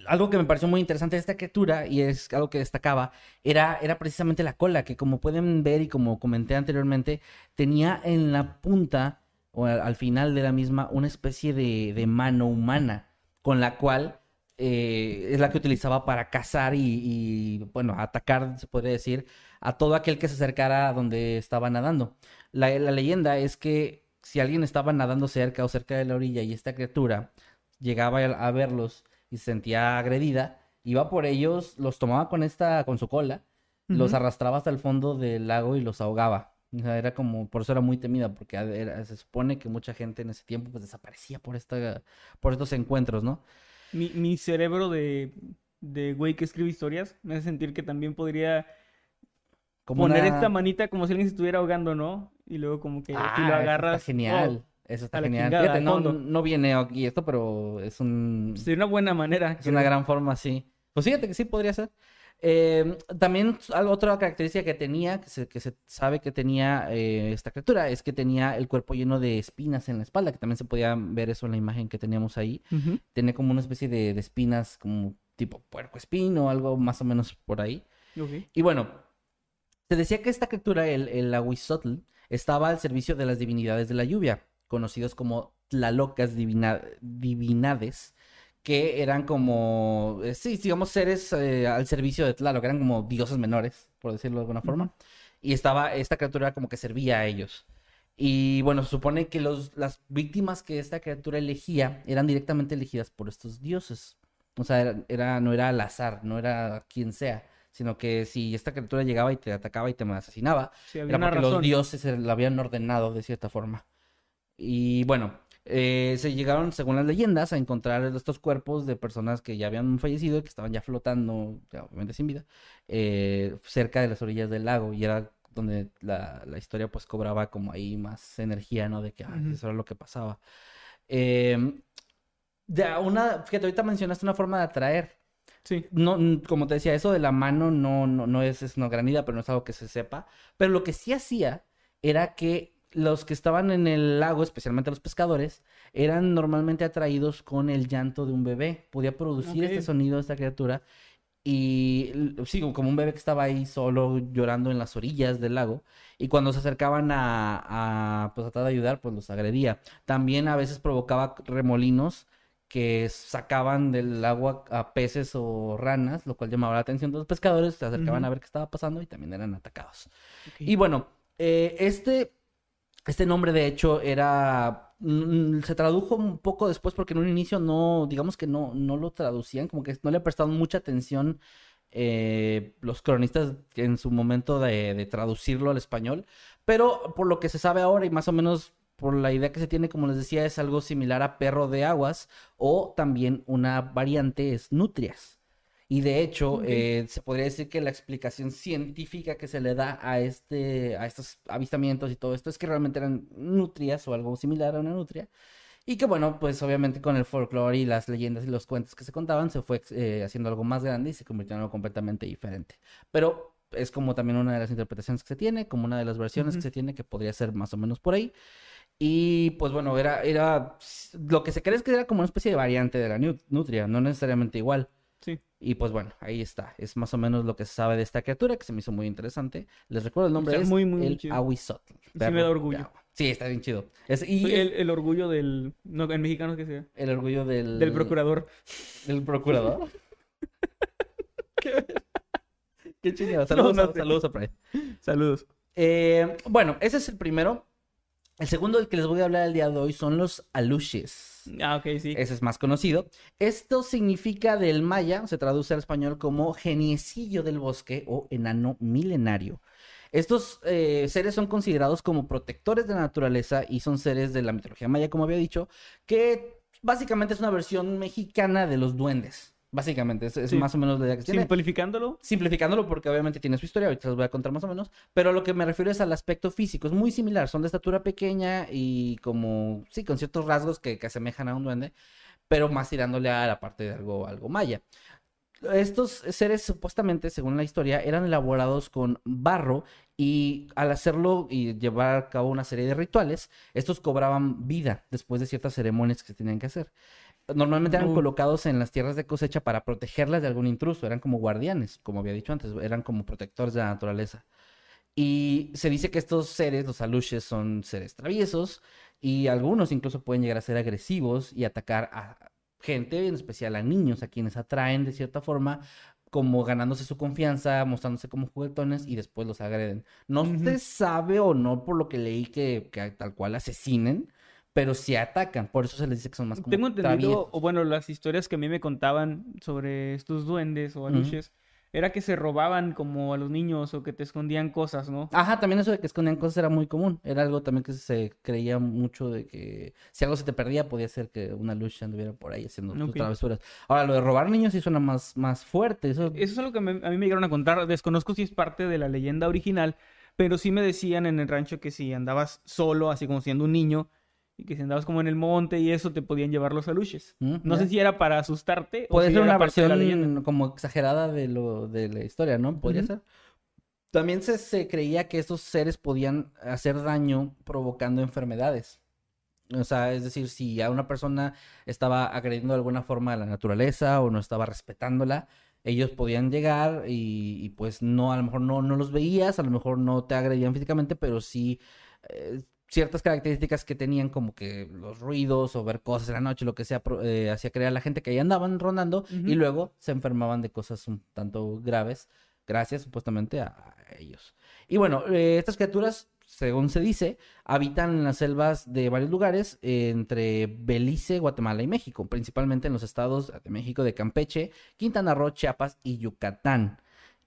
algo que me pareció muy interesante de esta criatura, y es algo que destacaba, era, era precisamente la cola, que como pueden ver y como comenté anteriormente, tenía en la punta o al, al final de la misma una especie de, de mano humana, con la cual eh, es la que utilizaba para cazar y, y, bueno, atacar, se podría decir, a todo aquel que se acercara a donde estaba nadando. La, leyenda es que si alguien estaba nadando cerca o cerca de la orilla y esta criatura llegaba a verlos y se sentía agredida, iba por ellos, los tomaba con esta, con su cola, los arrastraba hasta el fondo del lago y los ahogaba. O sea, era como, por eso era muy temida, porque era- se supone que mucha gente en ese tiempo pues desaparecía por esta, por estos encuentros, ¿no? Mi, mi cerebro de, de güey que escribe historias me hace sentir que también podría Como poner una- esta manita como si alguien se estuviera ahogando, ¿no? Y luego como que si Ah, lo agarras... Está genial. oh, Eso está genial. chingada, Fíjate, no, no viene aquí esto, pero es un, sería una buena manera. es una gran forma, sí. Pues fíjate que sí podría ser. Eh, también otra característica que tenía, que se, que se sabe que tenía eh, esta criatura, es que tenía el cuerpo lleno de espinas en la espalda, que también se podía ver eso en la imagen que teníamos ahí. Ujú. Tenía como una especie de, de espinas, como tipo puerco espino, algo más o menos por ahí. Y bueno, se decía que esta criatura, el, el estaba al servicio de las divinidades de la lluvia, conocidos como Tlalocas divina- divinades, que eran como, eh, sí, digamos, seres eh, al servicio de Tlaloc, eran como dioses menores, por decirlo de alguna forma. Y estaba, esta criatura como que servía a ellos. Y bueno, se supone que los, las víctimas que esta criatura elegía eran directamente elegidas por estos dioses. O sea, era, era- no era al azar, no era quien sea, sino que si esta criatura llegaba y te atacaba y te asesinaba, Sí, era porque los dioses se lo habían ordenado de cierta forma. Y bueno, eh, se llegaron, según las leyendas, a encontrar estos cuerpos de personas que ya habían fallecido y que estaban ya flotando, ya obviamente sin vida, eh, cerca de las orillas del lago. Y era donde la, la historia pues cobraba como ahí más energía, ¿no? De que ay, eso era lo que pasaba. Em, de una, fíjate, ahorita mencionaste una forma de atraer. Sí. No, como te decía, eso de la mano no, no, no es, es una gran idea, pero no es algo que se sepa. Pero lo que sí hacía era que los que estaban en el lago, especialmente los pescadores, eran normalmente atraídos con el llanto de un bebé. Podía producir este sonido esta criatura. Y sí, como un bebé que estaba ahí solo llorando en las orillas del lago. Y cuando se acercaban a, a, pues, a tratar de ayudar, pues los agredía. También a veces provocaba remolinos que sacaban del agua a peces o ranas, lo cual llamaba la atención de los pescadores, se acercaban a ver qué estaba pasando y también eran atacados. Y bueno, eh, este, este nombre de hecho era, mm, se tradujo un poco después porque en un inicio no, digamos que no, no lo traducían, como que no le prestaban mucha atención eh, los cronistas en su momento de, de traducirlo al español, pero por lo que se sabe ahora y más o menos por la idea que se tiene, como les decía, es algo similar a perro de aguas o también una variante es nutrias. Y de hecho, eh, se podría decir que la explicación científica que se le da a este, a estos avistamientos y todo esto es que realmente eran nutrias o algo similar a una nutria. Y que bueno, pues obviamente con el folclore y las leyendas y los cuentos que se contaban, se fue eh, haciendo algo más grande y se convirtió en algo completamente diferente. Pero es como también una de las interpretaciones que se tiene, como una de las versiones que se tiene, que podría ser más o menos por ahí. Y pues bueno, era, era, lo que se cree es que era como una especie de variante de la nu- nutria, no necesariamente igual. Sí. Y pues bueno, ahí está. Es más o menos lo que se sabe de esta criatura, que se me hizo muy interesante. Les recuerdo el nombre, Está es muy, muy, el. Ahuizotl. Sí me da orgullo. Sí, está bien chido. Es, y es el, el orgullo del... No, en mexicano que sea. el orgullo del... Del procurador. Del procurador. Qué- Qué chingado. Saludos, no a, saludos a Pride. Saludos. Eh, bueno, ese es el primero. El segundo del que les voy a hablar el día de hoy son los aluches. Ah, ok, sí. Ese es más conocido. Esto significa del maya, se traduce al español como geniecillo del bosque o enano milenario. Estos eh, seres son considerados como protectores de la naturaleza y son seres de la mitología maya, como había dicho, que básicamente es una versión mexicana de los duendes. Básicamente, es, es Sí. más o menos la idea que tiene. Simplificándolo. Simplificándolo porque obviamente tiene su historia, ahorita les voy a contar más o menos, pero lo que me refiero es al aspecto físico, es muy similar, son de estatura pequeña y como, sí, con ciertos rasgos que, que asemejan a un duende, pero más tirándole a la parte de algo, algo maya. Estos seres supuestamente, según la historia, eran elaborados con barro y al hacerlo y llevar a cabo una serie de rituales, estos cobraban vida después de ciertas ceremonias que se tenían que hacer. Normalmente eran Uh. colocados en las tierras de cosecha para protegerlas de algún intruso, eran como guardianes, como había dicho antes, eran como protectores de la naturaleza. Y se dice que estos seres, los aluches, son seres traviesos y algunos incluso pueden llegar a ser agresivos y atacar a gente, en especial a niños, a quienes atraen de cierta forma como ganándose su confianza, mostrándose como juguetones y después los agreden. No se sabe o no por lo que leí que, que tal cual asesinen, pero sí atacan. Por eso se les dice que son más como Tengo entendido, traviesos. o bueno, las historias que a mí me contaban sobre estos duendes o aluches, era que se robaban como a los niños o que te escondían cosas, ¿no? Ajá, también eso de que escondían cosas era muy común. Era algo también que se creía mucho de que si algo se te perdía podía ser que una lucha anduviera por ahí haciendo sus travesuras. Ahora, lo de robar niños sí suena más, más fuerte. Eso... Eso es algo que me- a mí me llegaron a contar. Desconozco si es parte de la leyenda original, pero sí me decían en el rancho que si andabas solo, así como siendo un niño, y que si andabas como en el monte y eso, te podían llevar los aluches. Mm, No ya. sé si era para asustarte o Puede si ser una de versión como exagerada de lo de la historia, ¿no? Podría Ujú. ser. También se, se creía que estos seres podían hacer daño provocando enfermedades. O sea, es decir, si a una persona estaba agrediendo de alguna forma a la naturaleza o no estaba respetándola, ellos podían llegar y, y, pues no, a lo mejor no, no los veías, a lo mejor no te agredían físicamente, pero sí eh, ciertas características que tenían como que los ruidos o ver cosas en la noche, lo que sea, eh, hacía creer a la gente que ahí andaban rondando y luego se enfermaban de cosas un tanto graves gracias supuestamente a, a ellos. Y bueno, eh, estas criaturas, según se dice, habitan en las selvas de varios lugares eh, entre Belice, Guatemala y México, principalmente en los estados de México de Campeche, Quintana Roo, Chiapas y Yucatán.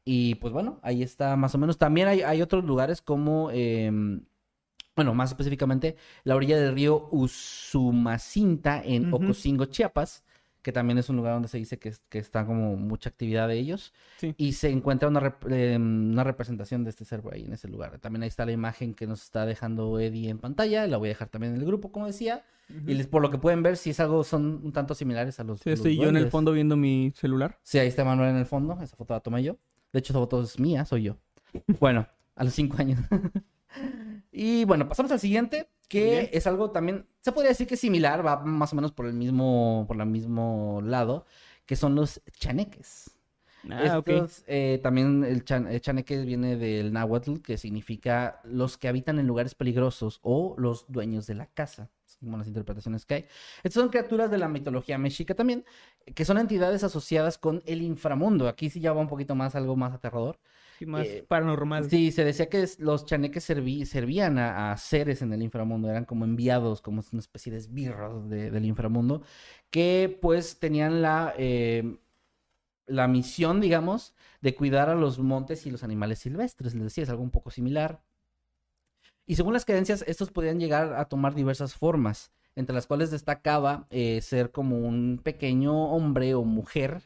Y pues bueno, ahí está más o menos. También hay, hay otros lugares como, em, bueno, más específicamente, la orilla del río Usumacinta en. Ocosingo, Chiapas, que también es un lugar donde se dice que, que está como mucha actividad de ellos. Sí. Y se encuentra una, rep- em, una representación de este ser por ahí en ese lugar. También ahí está la imagen que nos está dejando Eddie en pantalla. La voy a dejar también en el grupo, como decía. Y les, por lo que pueden ver, si es algo, son un tanto similares a los. Sí, los estoy yo en el fondo viendo mi celular. Sí, ahí está Manuel en el fondo. Esa foto la tomé yo. De hecho, esa foto es mía, soy yo. Bueno, a los cinco años. y bueno, pasamos al siguiente, que Bien. es algo también, se podría decir que es similar, va más o menos por el mismo, por el mismo lado, que son los chaneques. Ah. Estos, eh, también el, chan- el chaneque viene del náhuatl, que significa los que habitan en lugares peligrosos o los dueños de la casa. Como las interpretaciones que hay. Estas son criaturas de la mitología mexica también, que son entidades asociadas con el inframundo. Aquí sí ya va un poquito más, algo más aterrador. Sí, más eh, paranormal. Sí, se decía que los chaneques serví- servían a, a seres en el inframundo, eran como enviados, como una especie de esbirros de- del inframundo, que pues tenían la, eh, la misión, digamos, de cuidar a los montes y los animales silvestres. Les decía, es algo un poco similar. Y según las creencias, estos podían llegar a tomar diversas formas, entre las cuales destacaba eh, ser como un pequeño hombre o mujer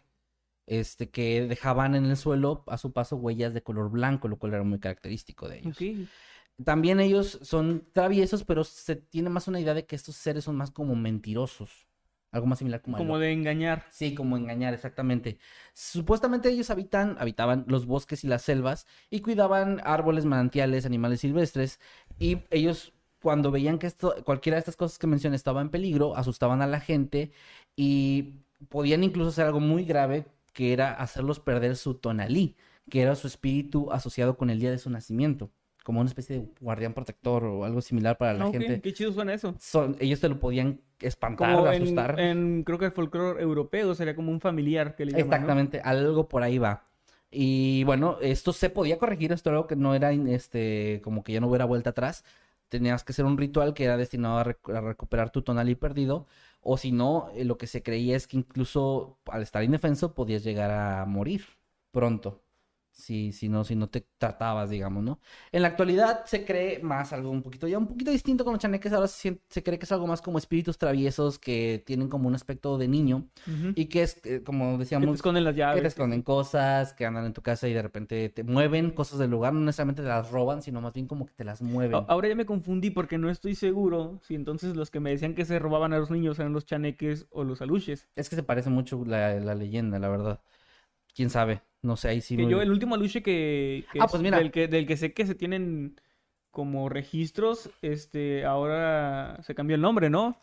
este, que dejaban en el suelo a su paso huellas de color blanco, lo cual era muy característico de ellos. También ellos son traviesos, pero se tiene más una idea de que estos seres son más como mentirosos. Algo más similar como, Como de engañar. Sí, como engañar, exactamente. Supuestamente ellos habitan, habitaban los bosques y las selvas y cuidaban árboles, manantiales, animales silvestres. Y ellos, cuando veían que esto, cualquiera de estas cosas que mencioné estaba en peligro, asustaban a la gente y podían incluso hacer algo muy grave, que era hacerlos perder su tonalí, que era su espíritu asociado con el día de su nacimiento, como una especie de guardián protector o algo similar para la gente. Qué chido suena eso. Son- ellos te lo podían espantar, Como en, asustar. en- creo que el folclore europeo sería como un familiar que le llaman, ¿no? Exactamente, algo por ahí va. Y bueno, esto se podía corregir, esto era algo que no era este, como que ya no hubiera vuelta atrás. Tenías que hacer un ritual que era destinado a, rec- a recuperar tu tonalí perdido. O si no, eh, lo que se creía es que incluso al estar indefenso podías llegar a morir pronto. Si, si no, si no te tratabas, digamos, ¿no? En la actualidad se cree más algo un poquito, ya un poquito distinto con los chaneques. Ahora se, cree que es algo más como espíritus traviesos que tienen como un aspecto de niño. Y que es, eh, como Que te decíamos, esconden las que llaves. te esconden cosas, que andan en tu casa y de repente te mueven cosas del lugar, no necesariamente te las roban, sino más bien como que te las mueven. Ahora ya me confundí porque no estoy seguro si entonces los que me decían que se robaban a los niños eran los chaneques o los aluches. Es que se parece mucho la, la leyenda, la verdad. Quién sabe, no sé, ahí sí. Que muy- yo, el último aluche que, que Ah, es pues mira. Del, que, del que sé que se tienen como registros, este, ahora se cambió el nombre, ¿no?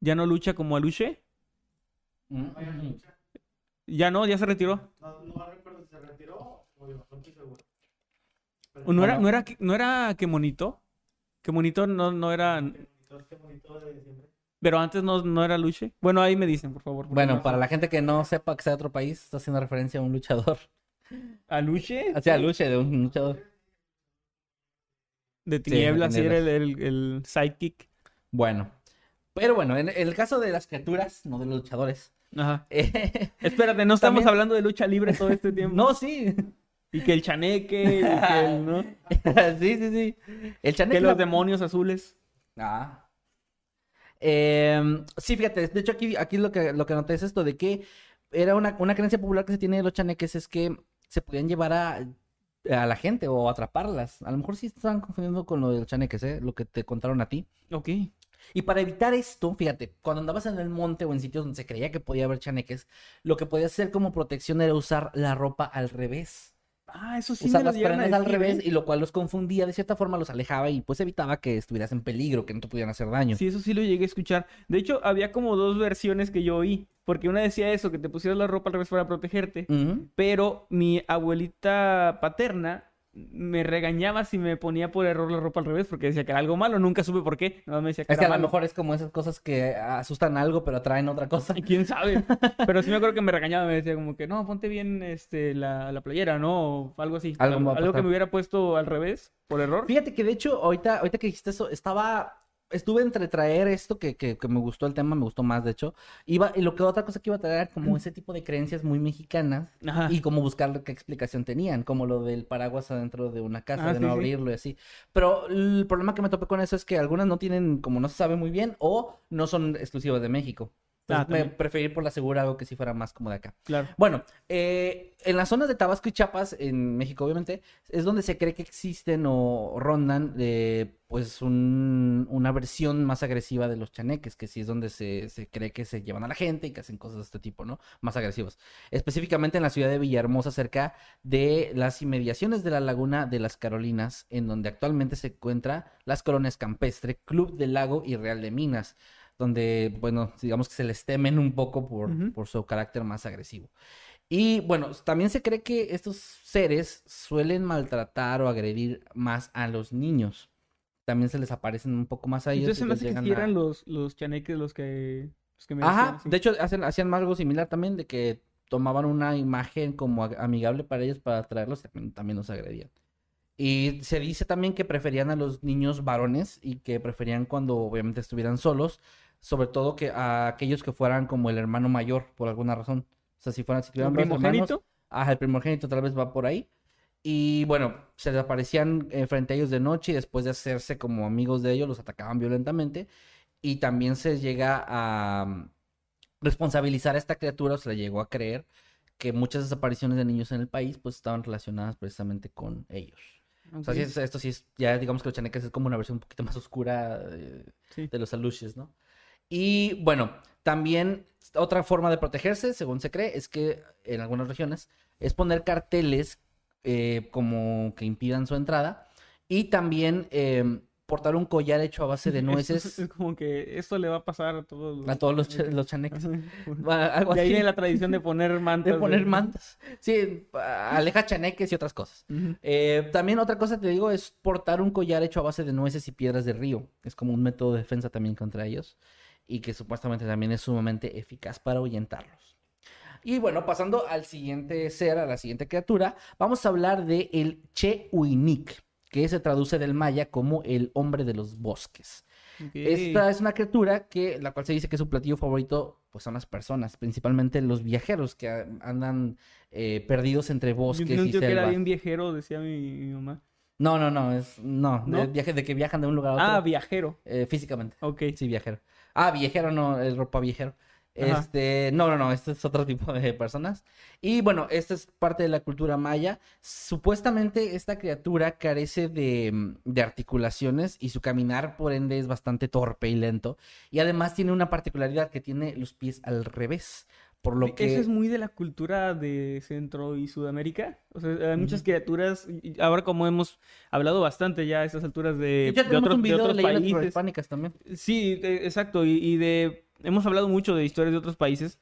Ya no lucha como aluche. Mm, mm. Ya no, ya se retiró. No, no recuerdo si se retiró o no estoy seguro. Pero ¿O no era, no era, que- no era que monito? Que monito no, no era. Qué bonito de diciembre. Pero antes no, no era luche. Bueno, ahí me dicen, por favor. Bueno, no para la gente que no sepa que sea de otro país, está haciendo referencia a un luchador. ¿A luche? O sea, luche de un luchador. De tinieblas, sí, era el, el, el sidekick. Bueno. Pero bueno, en el caso de las criaturas, no de los luchadores. Ajá. eh, Espérate, no estamos También- hablando de lucha libre todo este tiempo. no, sí. Y que el chaneque, y que el, ¿no? sí, sí, sí. El chaneque. Que los demonios azules. Ah. Em, sí, fíjate, de hecho aquí, aquí lo que, lo que noté es esto de que era una, una creencia popular que se tiene de los chaneques es que se podían llevar a, a la gente o atraparlas. A lo mejor sí estaban confundiendo con lo de los chaneques, ¿eh? Lo que te contaron a ti. Ok. Y para evitar esto, fíjate, cuando andabas en el monte o en sitios donde se creía que podía haber chaneques, lo que podías hacer como protección era usar la ropa al revés. Ah, eso sí usar me lo las prendas al decir, revés ¿eh? y lo cual los confundía, de cierta forma los alejaba y pues evitaba que estuvieras en peligro, que no te pudieran hacer daño. Sí, eso sí lo llegué a escuchar. De hecho, había como dos versiones que yo oí. Porque una decía eso, que te pusieras la ropa al revés para protegerte. Pero mi abuelita paterna me regañaba si me ponía por error la ropa al revés porque decía que era algo malo. Nunca supe por qué. Nada más me decía que Es que era a lo mejor es como esas cosas que asustan algo pero atraen otra cosa. Quién sabe. Pero sí me acuerdo que me regañaba, me decía como que no, ponte bien este la, la playera, ¿no? O algo así. Algo Algo, algo que me hubiera puesto al revés, por error. Fíjate que de hecho, ahorita, ahorita que dijiste eso, estaba. Estuve entre traer esto que, que, que me gustó el tema, me gustó más, de hecho. Iba, y lo que otra cosa que iba a traer era como ese tipo de creencias muy mexicanas Ajá. y como buscar qué explicación tenían, como lo del paraguas adentro de una casa, Ah, de no sí. abrirlo y así. Pero el problema que me topé con eso es que algunas no tienen, como no se sabe muy bien, o no son exclusivas de México. Ah, Entonces me también. preferí por la segura algo que sí fuera más como de acá. Claro. Bueno, eh, en las zonas de Tabasco y Chiapas, en México obviamente, es donde se cree que existen o rondan eh, pues un- una versión más agresiva de los chaneques, que sí es donde se, se cree que se llevan a la gente y que hacen cosas de este tipo, ¿no? Más agresivos. Específicamente en la ciudad de Villahermosa, cerca de las inmediaciones de la laguna de las Carolinas, en donde actualmente se encuentra las colonias Campestre, Club del Lago y Real de Minas donde, bueno, digamos que se les temen un poco por, por su carácter más agresivo. Y bueno, también se cree que estos seres suelen maltratar o agredir más a los niños. También se les aparecen un poco más a ellos. Entonces se me los hace que llegan sí a- eran los, los chaneques los que, los que me Ajá, decían, de hecho hacen, hacían algo similar también de que tomaban una imagen como amigable para ellos para atraerlos y también, también los agredían. Y se dice también que preferían a los niños varones y que preferían cuando obviamente estuvieran solos, sobre todo que a aquellos que fueran como el hermano mayor por alguna razón. O sea, si fueran, si ¿El tuvieran hermanos, primogénito? Ajá, el primogénito tal vez va por ahí. Y bueno, se les aparecían eh, frente a ellos de noche y después de hacerse como amigos de ellos, los atacaban violentamente. Y también se llega a mm, responsabilizar a esta criatura, o se le llegó a creer que muchas desapariciones de niños en el país pues estaban relacionadas precisamente con ellos. O sea, sí Ok. es- esto sí es, ya digamos que los chaneques es como una versión un poquito más oscura eh, Sí. de los aluches, ¿no? Y bueno, también otra forma de protegerse, según se cree, es que en algunas regiones es poner carteles eh, como que impidan su entrada y también eh, portar un collar hecho a base de Es- nueces Es, como que esto le va a pasar a todos los, a todos los, cha- los chaneques. Bueno, algo De ahí viene la tradición de poner mantas. de poner mantas. Sí, aleja chaneques y otras cosas. Eh, también otra cosa te digo es portar un collar hecho a base de nueces y piedras de río. Es como un método de defensa también contra ellos y que supuestamente también es sumamente eficaz para ahuyentarlos. Y bueno, pasando al siguiente ser, a la siguiente criatura, vamos a hablar de el Che-Uinik, que se traduce del maya como el hombre de los bosques. Esta es una criatura que, la cual se dice que su platillo favorito, pues son las personas, principalmente los viajeros que andan eh, perdidos entre Yo bosques tenía un y tío que era bien viajero, decía mi, mi mamá. No, no, no, es no, ¿No? De, viaje, de que viajan de un lugar a otro Ah, viajero. eh, físicamente. Ok. Sí, viajero. Ah, viajero no, es ropa viajero. Ajá. Este, no, no, no, este es otro tipo de personas. Y bueno, esta es parte de la cultura maya. Supuestamente esta criatura carece de, mm, de articulaciones y su caminar, por ende, es bastante torpe y lento. Y además tiene una particularidad que tiene los pies al revés. Por lo que... Eso es muy de la cultura de Centro y Sudamérica. O sea, hay muchas Ujú. criaturas. Ahora, como hemos hablado bastante ya a estas alturas de, ya de tenemos otros, un de video de otros leyendas países. prehispánicas también. Sí, de- exacto. Y, y de. Hemos hablado mucho de historias de otros países.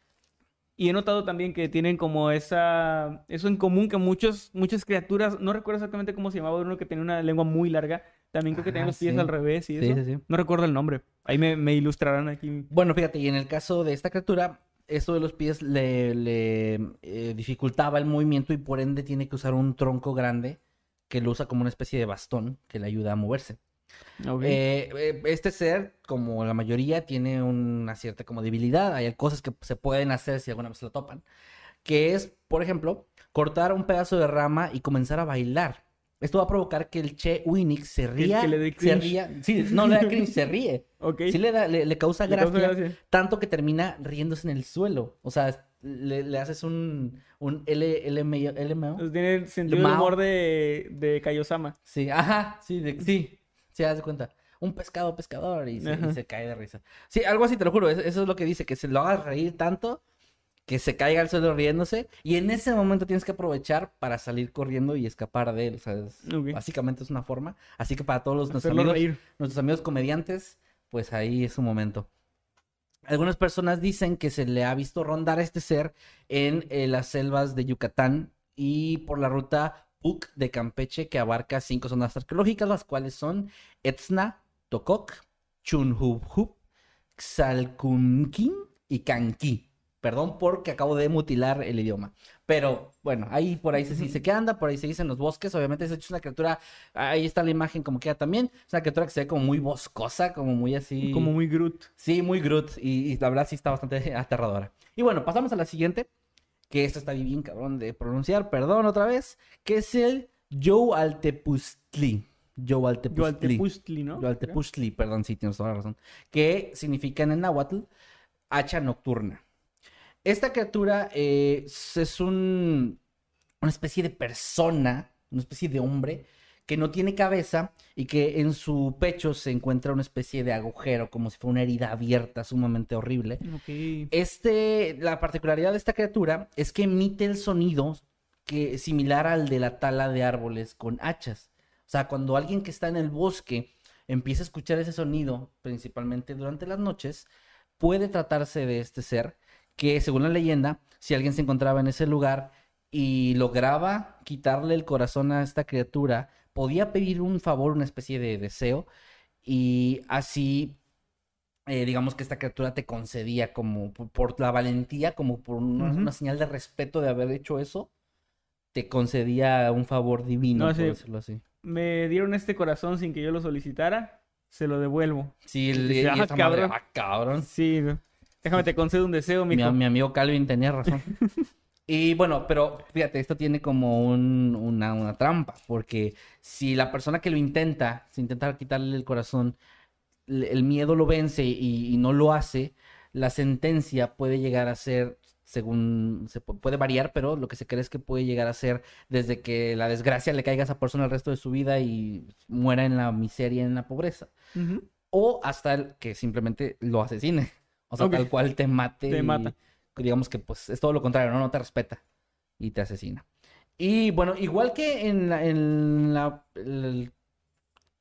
Y he notado también que tienen como esa. Eso en común que muchos, muchas criaturas. No recuerdo exactamente cómo se llamaba uno que tenía una lengua muy larga. También creo que tenían Ah, los pies sí. al revés y eso. sí, sí. No recuerdo el nombre. Ahí me, me ilustrarán aquí. Bueno, fíjate, y en el caso de esta criatura, esto de los pies le, le, eh, dificultaba el movimiento y por ende tiene que usar un tronco grande que lo usa como una especie de bastón que le ayuda a moverse. Eh, eh, este ser, como la mayoría, tiene una cierta como debilidad. Hay cosas que se pueden hacer si alguna vez lo topan. Que es, por ejemplo, cortar un pedazo de rama y comenzar a bailar. Esto va a provocar que el Che Winix se ría. que le dé se ría. Sí, no le da cringe, se ríe. ok. Sí le, da, le, le causa Le gracia, gracia. tanto que termina riéndose en el suelo. O sea, le, le haces un, un L, LMO. Tiene sentido de humor de, de Kaiosama. Sí, ajá, sí, de- sí, se das cuenta. Un pescado pescador y se, y se cae de risa. Sí, algo así, te lo juro, eso, eso es lo que dice, que se lo haga reír tanto que se caiga al suelo riéndose y en ese momento tienes que aprovechar para salir corriendo y escapar de él. O sea, es- Ok. básicamente es una forma. Así que para todos los, nuestros amigos, reír. nuestros amigos comediantes, pues ahí es su momento. Algunas personas dicen que se le ha visto rondar a este ser en eh, las selvas de Yucatán y por la ruta PUC de Campeche que abarca cinco zonas arqueológicas, las cuales son Etzna, Tococ, Chunhubhub, Xalcunquín y Canquí. Perdón porque acabo de mutilar el idioma. Pero bueno, ahí por ahí se dice que anda, por ahí se dice en los bosques. Obviamente es una criatura, ahí está la imagen como queda también. Es una criatura que se ve como muy boscosa, como muy así. Como muy Groot. Sí, muy Groot. Y, y la verdad sí está bastante aterradora. Y bueno, pasamos a la siguiente. Que esta está bien cabrón de pronunciar, perdón otra vez. Que es el Youaltepuztli. Youaltepuztli. Yoaltepuztli, ¿no? Youaltepuztli, perdón, sí, tienes toda la razón. Que significa en el náhuatl hacha nocturna. Esta criatura eh, es un, una especie de persona, una especie de hombre que no tiene cabeza y que en su pecho se encuentra una especie de agujero, como si fuera una herida abierta sumamente horrible. Este, la particularidad de esta criatura es que emite el sonido que similar al de la tala de árboles con hachas. O sea, cuando alguien que está en el bosque empieza a escuchar ese sonido, principalmente durante las noches, puede tratarse de este ser que, según la leyenda, si alguien se encontraba en ese lugar y lograba quitarle el corazón a esta criatura, podía pedir un favor, una especie de deseo, y así eh, digamos que esta criatura te concedía como por, por la valentía, como por una, señal de respeto de haber hecho eso, te concedía un favor divino, No, por sí. decirlo así. Me dieron este corazón sin que yo lo solicitara. Se lo devuelvo. Sí, el, y ah, madre, ah, cabrón. Sí. Déjame te concedo un deseo, Mi, mi amigo Calvin tenía razón. Y bueno, pero fíjate, esto tiene como un- una, una trampa, porque si la persona que lo intenta, si intenta quitarle el corazón, el miedo lo vence y, y no lo hace, la sentencia puede llegar a ser, según, se pu- puede variar, pero lo que se cree es que puede llegar a ser desde que la desgracia le caiga a esa persona el resto de su vida y muera en la miseria, en la pobreza, o hasta el que simplemente lo asesine, o sea, tal cual te mate. Te y- mata. Digamos que pues es todo lo contrario, ¿no? No te respeta y te asesina. Y bueno, igual que en la, el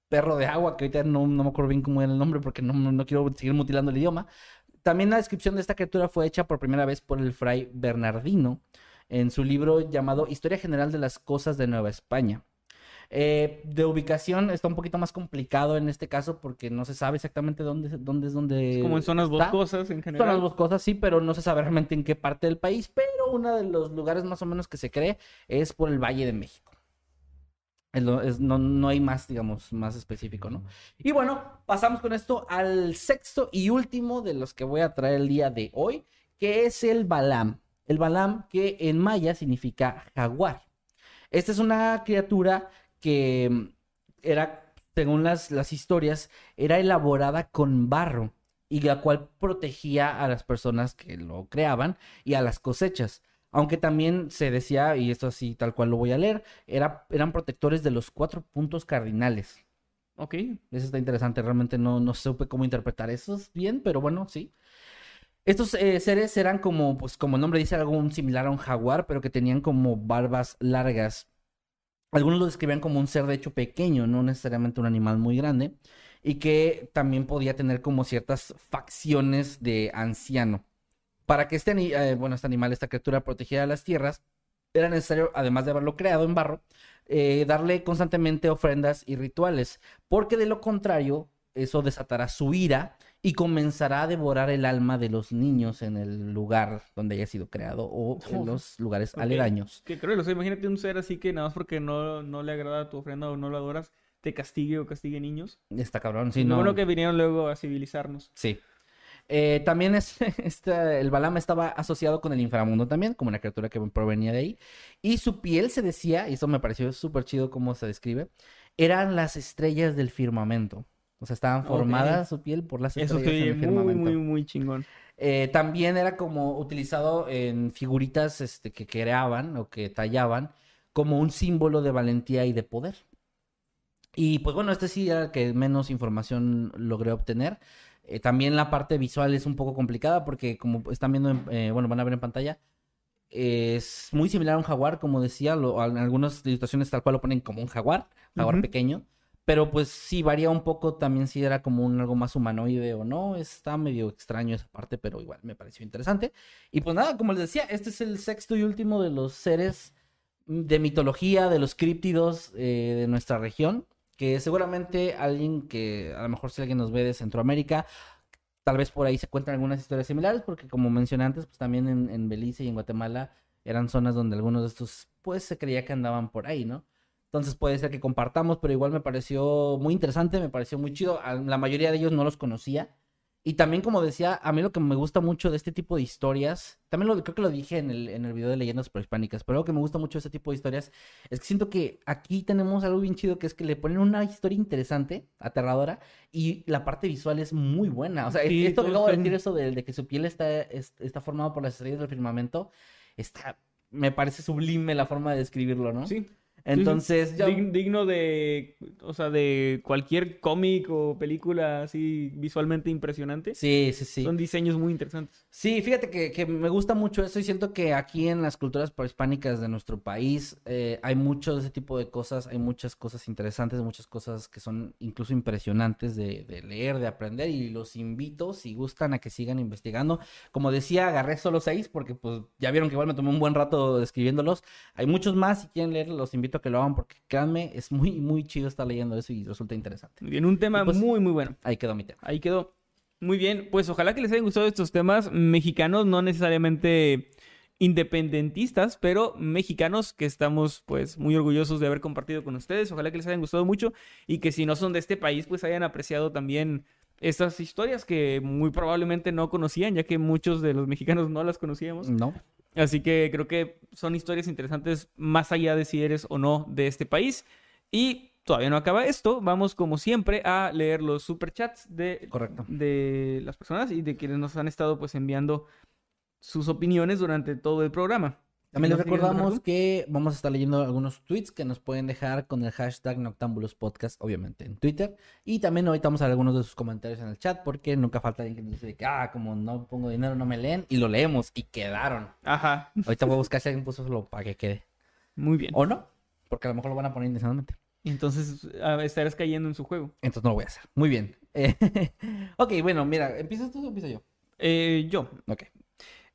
perro de agua, que ahorita no, no me acuerdo bien cómo era el nombre porque no, no quiero seguir mutilando el idioma, también la descripción de esta criatura fue hecha por primera vez por el fray Bernardino en su libro llamado Historia General de las Cosas de Nueva España. Eh, de ubicación está un poquito más complicado en este caso porque no se sabe exactamente dónde, dónde es donde Es como en zonas está. boscosas en general. las dos cosas, sí, pero no se sabe realmente en qué parte del país. Pero uno de los lugares más o menos que se cree es por el Valle de México. Es lo- es- no, no hay más, digamos, más específico, ¿no? Y bueno, pasamos con esto al sexto y último de los que voy a traer el día de hoy, que es el Balam. El Balam que en maya significa jaguar. Esta es una criatura que mm, era, según las, las historias, era elaborada con barro y la cual protegía a las personas que lo creaban y a las cosechas. Aunque también se decía, y esto así tal cual lo voy a leer, era, eran protectores de los cuatro puntos cardinales. Ok. Eso está interesante, realmente no, no supe cómo interpretar eso bien, pero bueno, sí. Estos eh, seres eran como, pues como el nombre dice, algo similar a un jaguar, pero que tenían como barbas largas. Algunos lo describían como un ser de hecho pequeño, no necesariamente un animal muy grande, y que también podía tener como ciertas facciones de anciano. Para que este, eh, este animal, esta criatura protegiera las tierras, era necesario, además de haberlo creado en barro, eh, darle constantemente ofrendas y rituales, porque de lo contrario, eso desatará su ira y comenzará a devorar el alma de los niños en el lugar donde haya sido creado o en los lugares Ok. aledaños. Qué cruel, o sea, imagínate un ser así que nada más porque no, no le agrada tu ofrenda o no lo adoras, te castigue o castigue niños. Está cabrón, sí, no. bueno que vinieron luego a civilizarnos. Sí. Eh, también es, este, el Balam estaba asociado con el inframundo también, como una criatura que provenía de ahí. Y su piel se decía, y eso me pareció súper chido cómo se describe, eran las estrellas del firmamento. O sea, estaban formadas su piel por las Eso estrellas el muy, muy, muy chingón. Eh, también era como utilizado en figuritas este, que creaban o que tallaban como un símbolo de valentía y de poder. Y pues bueno, este sí era el que menos información logré obtener. Eh, también la parte visual es un poco complicada porque como están viendo, en- eh, bueno, van a ver en pantalla, es muy similar a un jaguar, como decía, lo- en algunas ilustraciones tal cual lo ponen como un jaguar, jaguar pequeño. Pero pues sí, varía un poco también si era como un algo más humanoide o no. Está medio extraño esa parte, pero igual me pareció interesante. Y pues nada, como les decía, este es el sexto y último de los seres mm, de mitología, de los críptidos eh, de nuestra región. Que seguramente alguien que, a lo mejor si alguien nos ve de Centroamérica, tal vez por ahí se cuentan algunas historias similares, porque como mencioné antes, pues también en, en Belice y en Guatemala eran zonas donde algunos de estos, pues se creía que andaban por ahí, ¿no? Entonces puede ser que compartamos, pero igual me pareció muy interesante, me pareció muy chido. A- La mayoría de ellos no los conocía. Y también, como decía, a mí lo que me gusta mucho de este tipo de historias, también lo, creo que lo dije en el, en el video de leyendas prehispánicas, pero algo que me gusta mucho de este tipo de historias es que siento que aquí tenemos algo bien chido, que es que le ponen una historia interesante, aterradora, y la parte visual es muy buena. O sea, Sí, esto que acabo de decir, eso de, de que su piel está, es- está formada por las estrellas del firmamento, está, me parece sublime la forma de describirlo, ¿no? Sí. Entonces, ya- Dig- digno de, o sea, de cualquier cómic o película así visualmente impresionante. sí, sí, sí. Son diseños muy interesantes. Sí, fíjate que, que me gusta mucho eso y siento que aquí en las culturas prehispánicas de nuestro país eh, hay mucho de ese tipo de cosas, hay muchas cosas interesantes, muchas cosas que son incluso impresionantes de, de leer, de aprender y los invito, si gustan, a que sigan investigando. Como decía, agarré solo seis porque pues ya vieron que igual me tomé un buen rato escribiéndolos. Hay muchos más, si quieren leer, los invito a que lo hagan porque créanme, es muy, muy chido estar leyendo eso y resulta interesante. Muy bien, un tema pues- muy, muy bueno. Ahí quedó mi tema. Ahí quedó. Muy bien, pues ojalá que les hayan gustado estos temas mexicanos, no necesariamente independentistas, pero mexicanos que estamos pues muy orgullosos de haber compartido con ustedes. Ojalá que les hayan gustado mucho y que si no son de este país pues hayan apreciado también estas historias que muy probablemente no conocían, ya que muchos de los mexicanos no las conocíamos. ¿No? Así que creo que son historias interesantes más allá de si eres o no de este país. Y todavía no acaba esto. Vamos como siempre a leer los superchats de, Correcto. de las personas y de quienes nos han estado pues enviando sus opiniones durante todo el programa. También les ¿No quieres recordamos que vamos a estar leyendo algunos tweets que nos pueden dejar con el hashtag Noctambulos Podcast, obviamente, en Twitter. Y también ahorita vamos a ver algunos de sus comentarios en el chat, porque nunca falta alguien que nos dice que, ah, como no pongo dinero, no me leen. Y lo leemos y quedaron. Ajá, Ahorita voy a buscar si alguien puso solo para que quede. muy bien. O no, porque a lo mejor lo van a poner intencionalmente. Entonces estarás cayendo en su juego. Entonces no lo voy a hacer. Muy bien. Eh, ok, bueno, mira, ¿empiezas tú o empiezo yo? Eh, yo, Ok.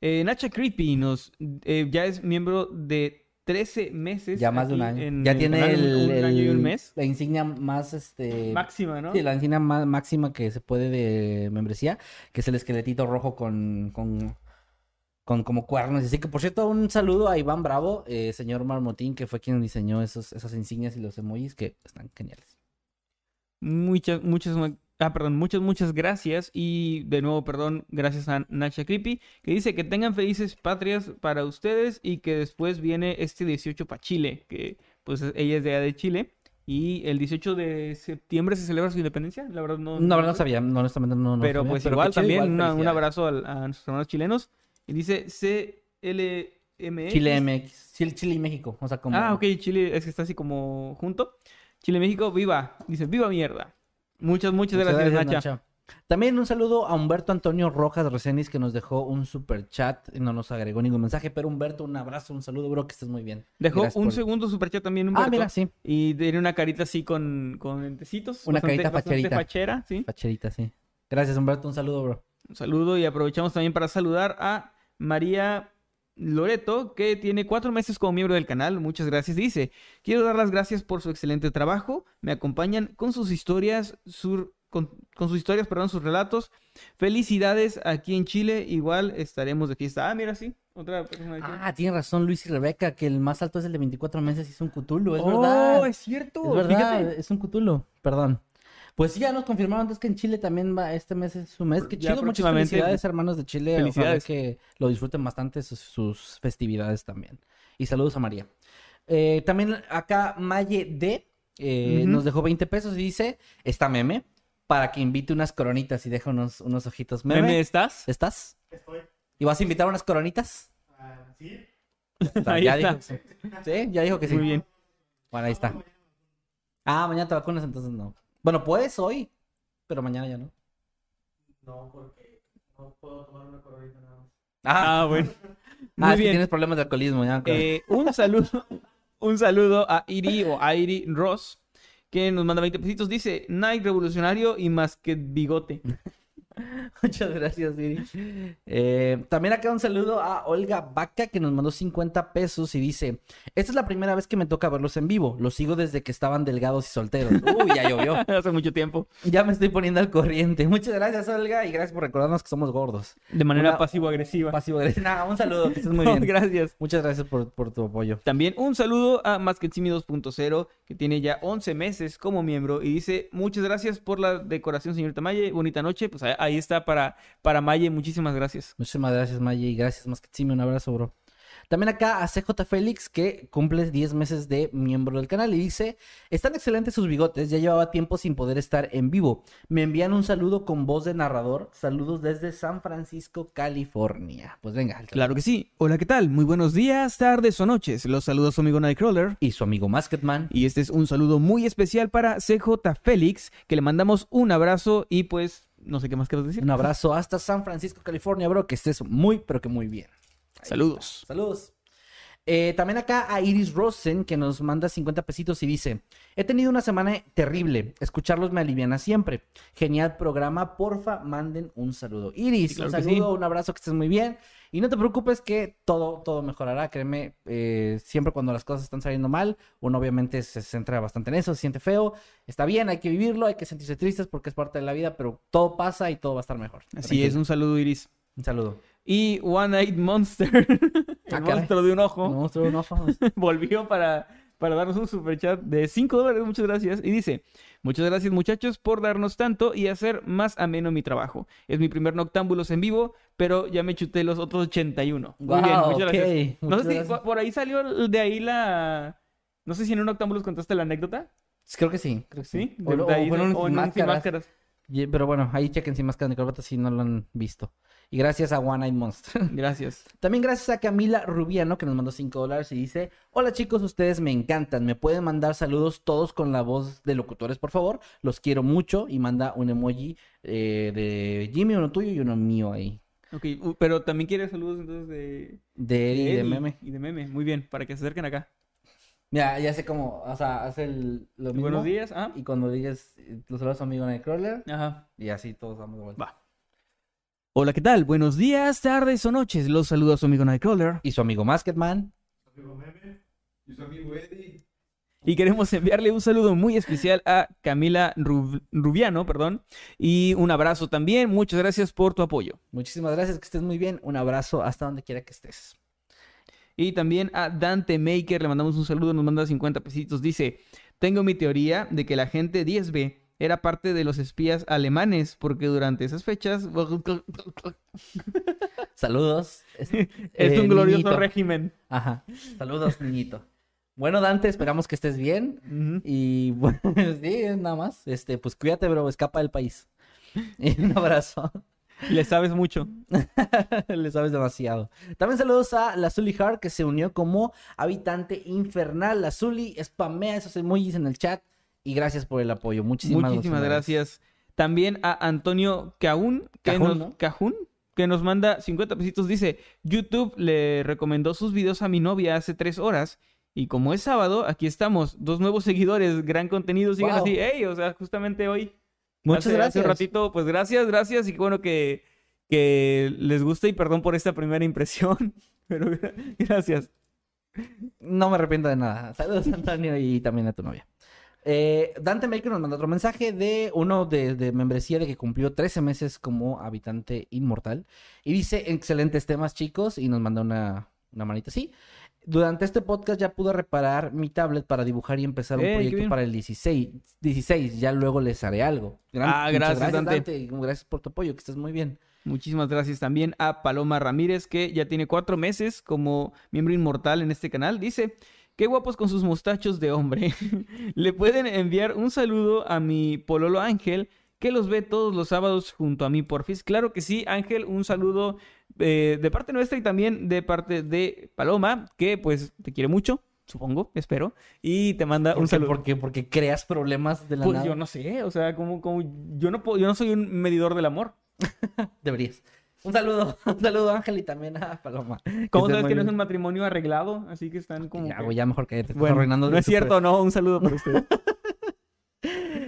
Eh, Nacha Creepy nos eh, ya es miembro de 13 meses. Ya más de un año. en ya el tiene el, un, un año y un el- mes. la insignia más, este... Máxima, ¿no? Sí, la insignia má- máxima que se puede de membresía, que es el esqueletito rojo con, con, con como cuernos. Así que, por cierto, un saludo a Iván Bravo, eh, señor Marmotín, que fue quien diseñó esos, esas insignias y los emojis que están geniales. Muchas, muchas, ah, perdón, muchas, muchas gracias. Y de nuevo, perdón, gracias a Nacha Creepy, que dice que tengan felices patrias para ustedes y que después viene este 18 para Chile, que pues ella es de allá de Chile. Y el 18 de septiembre se celebra su independencia, la verdad no. No, no, sé. no sabía, no, honestamente no, no pero sabía, pues pero igual también igual, una- un abrazo a, nuestros hermanos chilenos. Y dice CLMX. Chile MX, Chile, Chile y México, o sea, como... Ah, ok, Chile es que está así como junto. Chile, México, viva. Dice, viva mierda. Muchas, muchas, Muchas gracias, gracias, Nacha. Nacha. También un saludo a Humberto Antonio Rojas Resenis que nos dejó un super chat y no nos agregó ningún mensaje, pero Humberto, un abrazo, un saludo, bro, que estés muy bien. Dejó Gracias un por- segundo superchat también, Ah, Humberto. mira, sí, Y tiene una carita así con, con lentecitos. Una bastante- carita bastante facherita. fachera, ¿sí? facherita, sí. Gracias, Humberto, un saludo, bro. Un saludo y aprovechamos también para saludar a María Loreto, que tiene cuatro meses como miembro del canal. Muchas gracias. Dice, quiero dar las gracias por su excelente trabajo. Me acompañan con sus historias, sur- con, con sus historias, perdón, sus relatos. Felicidades aquí en Chile. Igual estaremos de fiesta. Ah, mira, sí. Otra persona aquí. Ah, tiene razón Luis y Rebeca, que el más alto es el de 24 meses y es un Cthulhu, es oh, verdad. es cierto. Es verdad, Fíjate. es un Cthulhu, perdón. Pues sí, ya nos confirmaron entonces que en Chile también va, este mes es su mes. Qué chido, muchas felicidades, hermanos de Chile. Ojalá Felicidades. que lo disfruten bastante sus, sus festividades también. Y saludos a María. Eh, también acá Maye D eh, nos dejó 20 pesos y dice, está meme, para que invite unas coronitas y deja unos, unos ojitos. Meme, ¿Meme estás? ¿estás? Estoy. ¿Y vas a invitar unas coronitas? Ah, sí. Ahí ya está. dijo que sí. Sí, ya dijo que sí. Muy bien. Bueno, ahí está. Ah, mañana te vacunas, entonces no. Bueno, puedes hoy, pero mañana ya no. No, porque no puedo tomar una coronita nada más. Ah, Ah, bueno. ah, que tienes problemas de alcoholismo, ya. claro. Eh, un saludo, un saludo a Iri o Airi Ross, que nos manda 20 pesitos. Dice, Nike revolucionario y más que bigote. Muchas gracias, Siri. Eh, también acá un saludo a Olga Vaca que nos mandó 50 pesos y dice, esta es la primera vez que me toca verlos en vivo. Los sigo desde que estaban delgados y solteros. Uy, ya llovió. Hace mucho tiempo. Ya me estoy poniendo al corriente. Muchas gracias, Olga, y gracias por recordarnos que somos gordos. De manera pasivo-agresiva. Pasivo agresivo. Nah, un saludo, que estés muy bien. Gracias. Muchas gracias por, por tu apoyo. También un saludo a Masketsimi 2.0, que tiene ya 11 meses como miembro. Y dice, muchas gracias por la decoración, señorita Maye. Bonita noche. Pues ahí está para, para Maye. Muchísimas gracias. Muchísimas gracias, Maye, y gracias más que sí, un abrazo, bro. También acá a CJ Félix, que cumple 10 meses de miembro del canal y dice, están excelentes sus bigotes, ya llevaba tiempo sin poder estar en vivo. Me envían un saludo con voz de narrador, saludos desde San Francisco, California. Pues venga, Claro que sí. Hola, ¿qué tal? Muy buenos días, tardes o noches. Los saludos su amigo Nightcrawler. Y su amigo Masketman. Y este es un saludo muy especial para CJ Félix, que le mandamos un abrazo y pues no sé qué más quieres decir. Un abrazo hasta San Francisco, California, bro, que estés muy, pero que muy bien. Saludos. Saludos. Eh, también acá a Iris Rosen, que nos manda 50 pesitos y dice: He tenido una semana terrible. Escucharlos me aliviana siempre. Genial programa. Porfa, manden un saludo. Iris, Sí, claro un saludo, sí. un abrazo, que estés muy bien. Y no te preocupes que todo, todo mejorará. Créeme, eh, siempre cuando las cosas están saliendo mal, uno obviamente se centra bastante en eso, se siente feo. Está bien, hay que vivirlo, hay que sentirse tristes porque es parte de la vida, pero todo pasa y todo va a estar mejor. Así Tranquilo. es, un saludo Iris. Un saludo. Y One Eyed Monster, el Ah, monstruo de un ojo, monstruo, un ojo. volvió para, para darnos un superchat de 5 dólares. Muchas gracias. Y dice: Muchas gracias, muchachos, por darnos tanto y hacer más ameno mi trabajo. Es mi primer Noctámbulos en vivo, pero ya me chuté los otros 81. Muy bien, muchas gracias. No Muchas sé si gracias. por- por ahí salió de ahí la. No sé si en un Noctámbulos contaste la anécdota. Creo que sí, creo que sí. ¿Sí? O, De- o de ahí de- o en un Sin máscaras. máscaras. Pero bueno, ahí chequen sin máscara ni corbata si no lo han visto. Y gracias a One Eyed Monster. Gracias. También gracias a Camila Rubiano que nos mandó 5 dólares y dice, hola chicos, ustedes me encantan. ¿Me pueden mandar saludos todos con la voz de locutores, por favor? Los quiero mucho. Y manda un emoji eh, de Jimmy, uno tuyo y uno mío ahí. Ok, uh, pero también quiere saludos entonces de, De Eddie y de meme. Y de meme, muy bien, para que se acerquen acá. Mira, ya sé cómo, o sea, hace el, lo mismo. Buenos días, ah. Y cuando digas, eh, los saludos a mi amigo Nightcrawler. Ajá. Y así todos vamos de vuelta. Va. Hola, ¿qué tal? Buenos días, tardes o noches. Los saluda su amigo Nightcrawler. Y su amigo Masketman. Amigo meme. Y su amigo Eddie. Y queremos enviarle un saludo muy especial a Camila Rub- Rubiano, perdón. Y un abrazo también. Muchas gracias por tu apoyo. Muchísimas gracias, que estés muy bien. Un abrazo hasta donde quiera que estés. Y también a Dante Maker le mandamos un saludo, nos manda 50 pesitos. Dice, tengo mi teoría de que la gente 10B era parte de los espías alemanes, porque durante esas fechas Saludos. Es, es eh, un glorioso niñito. régimen. Ajá. Saludos, niñito. Bueno, Dante, esperamos que estés bien. Y bueno, sí, nada más. Este, pues cuídate, bro, escapa del país. Y un abrazo. Le sabes mucho. Le sabes demasiado. También saludos a la Zully Hart, que se unió como habitante infernal. La Zully spamea esos emojis en el chat. Y gracias por el apoyo. Muchísimas, gracias. También a Antonio Cajún, que Cajún, nos, que nos manda 50 pesitos. Dice, YouTube le recomendó sus videos a mi novia hace tres horas. Y como es sábado, aquí estamos. Dos nuevos seguidores, gran contenido. Sigan Wow. así. Ey, o sea, justamente hoy. Muchas hace- Hace gracias. un ratito, pues gracias, gracias. Y qué bueno que, que les guste y perdón por esta primera impresión. Pero gra- gracias. No me arrepiento de nada. Saludos, Antonio, y también a tu novia. Eh, Dante Maker nos mandó otro mensaje de uno de, de membresía de que cumplió 13 meses como habitante inmortal. Y dice, excelentes temas, chicos, y nos mandó una, una manita así. Durante este podcast ya pude reparar mi tablet para dibujar y empezar un ¡Ey, qué proyecto para el 16. 16, ya luego les haré algo. Gran- Ah, muchas gracias, Dante. y Gracias por tu apoyo, que estés muy bien. Muchísimas gracias también a Paloma Ramírez, que ya tiene cuatro meses como miembro inmortal en este canal. Dice, qué guapos con sus mostachos de hombre. Le pueden enviar un saludo a mi pololo Ángel, que los ve todos los sábados junto a mí, porfis. Claro que sí, Ángel, un saludo eh, de parte nuestra y también de parte de Paloma, que pues te quiere mucho, supongo, espero, y te manda ¿Por un qué? saludo. Porque, porque creas problemas de la Pues nada. yo no sé, o sea, como, como yo no puedo, yo no soy un medidor del amor. Deberías. Un saludo, un saludo Ángel y también a Paloma. ¿Cómo sabes que no es un matrimonio arreglado? Así que están como. Ya, que- ya mejor que te Bueno, arruinando. no es cierto, no. Un saludo para usted.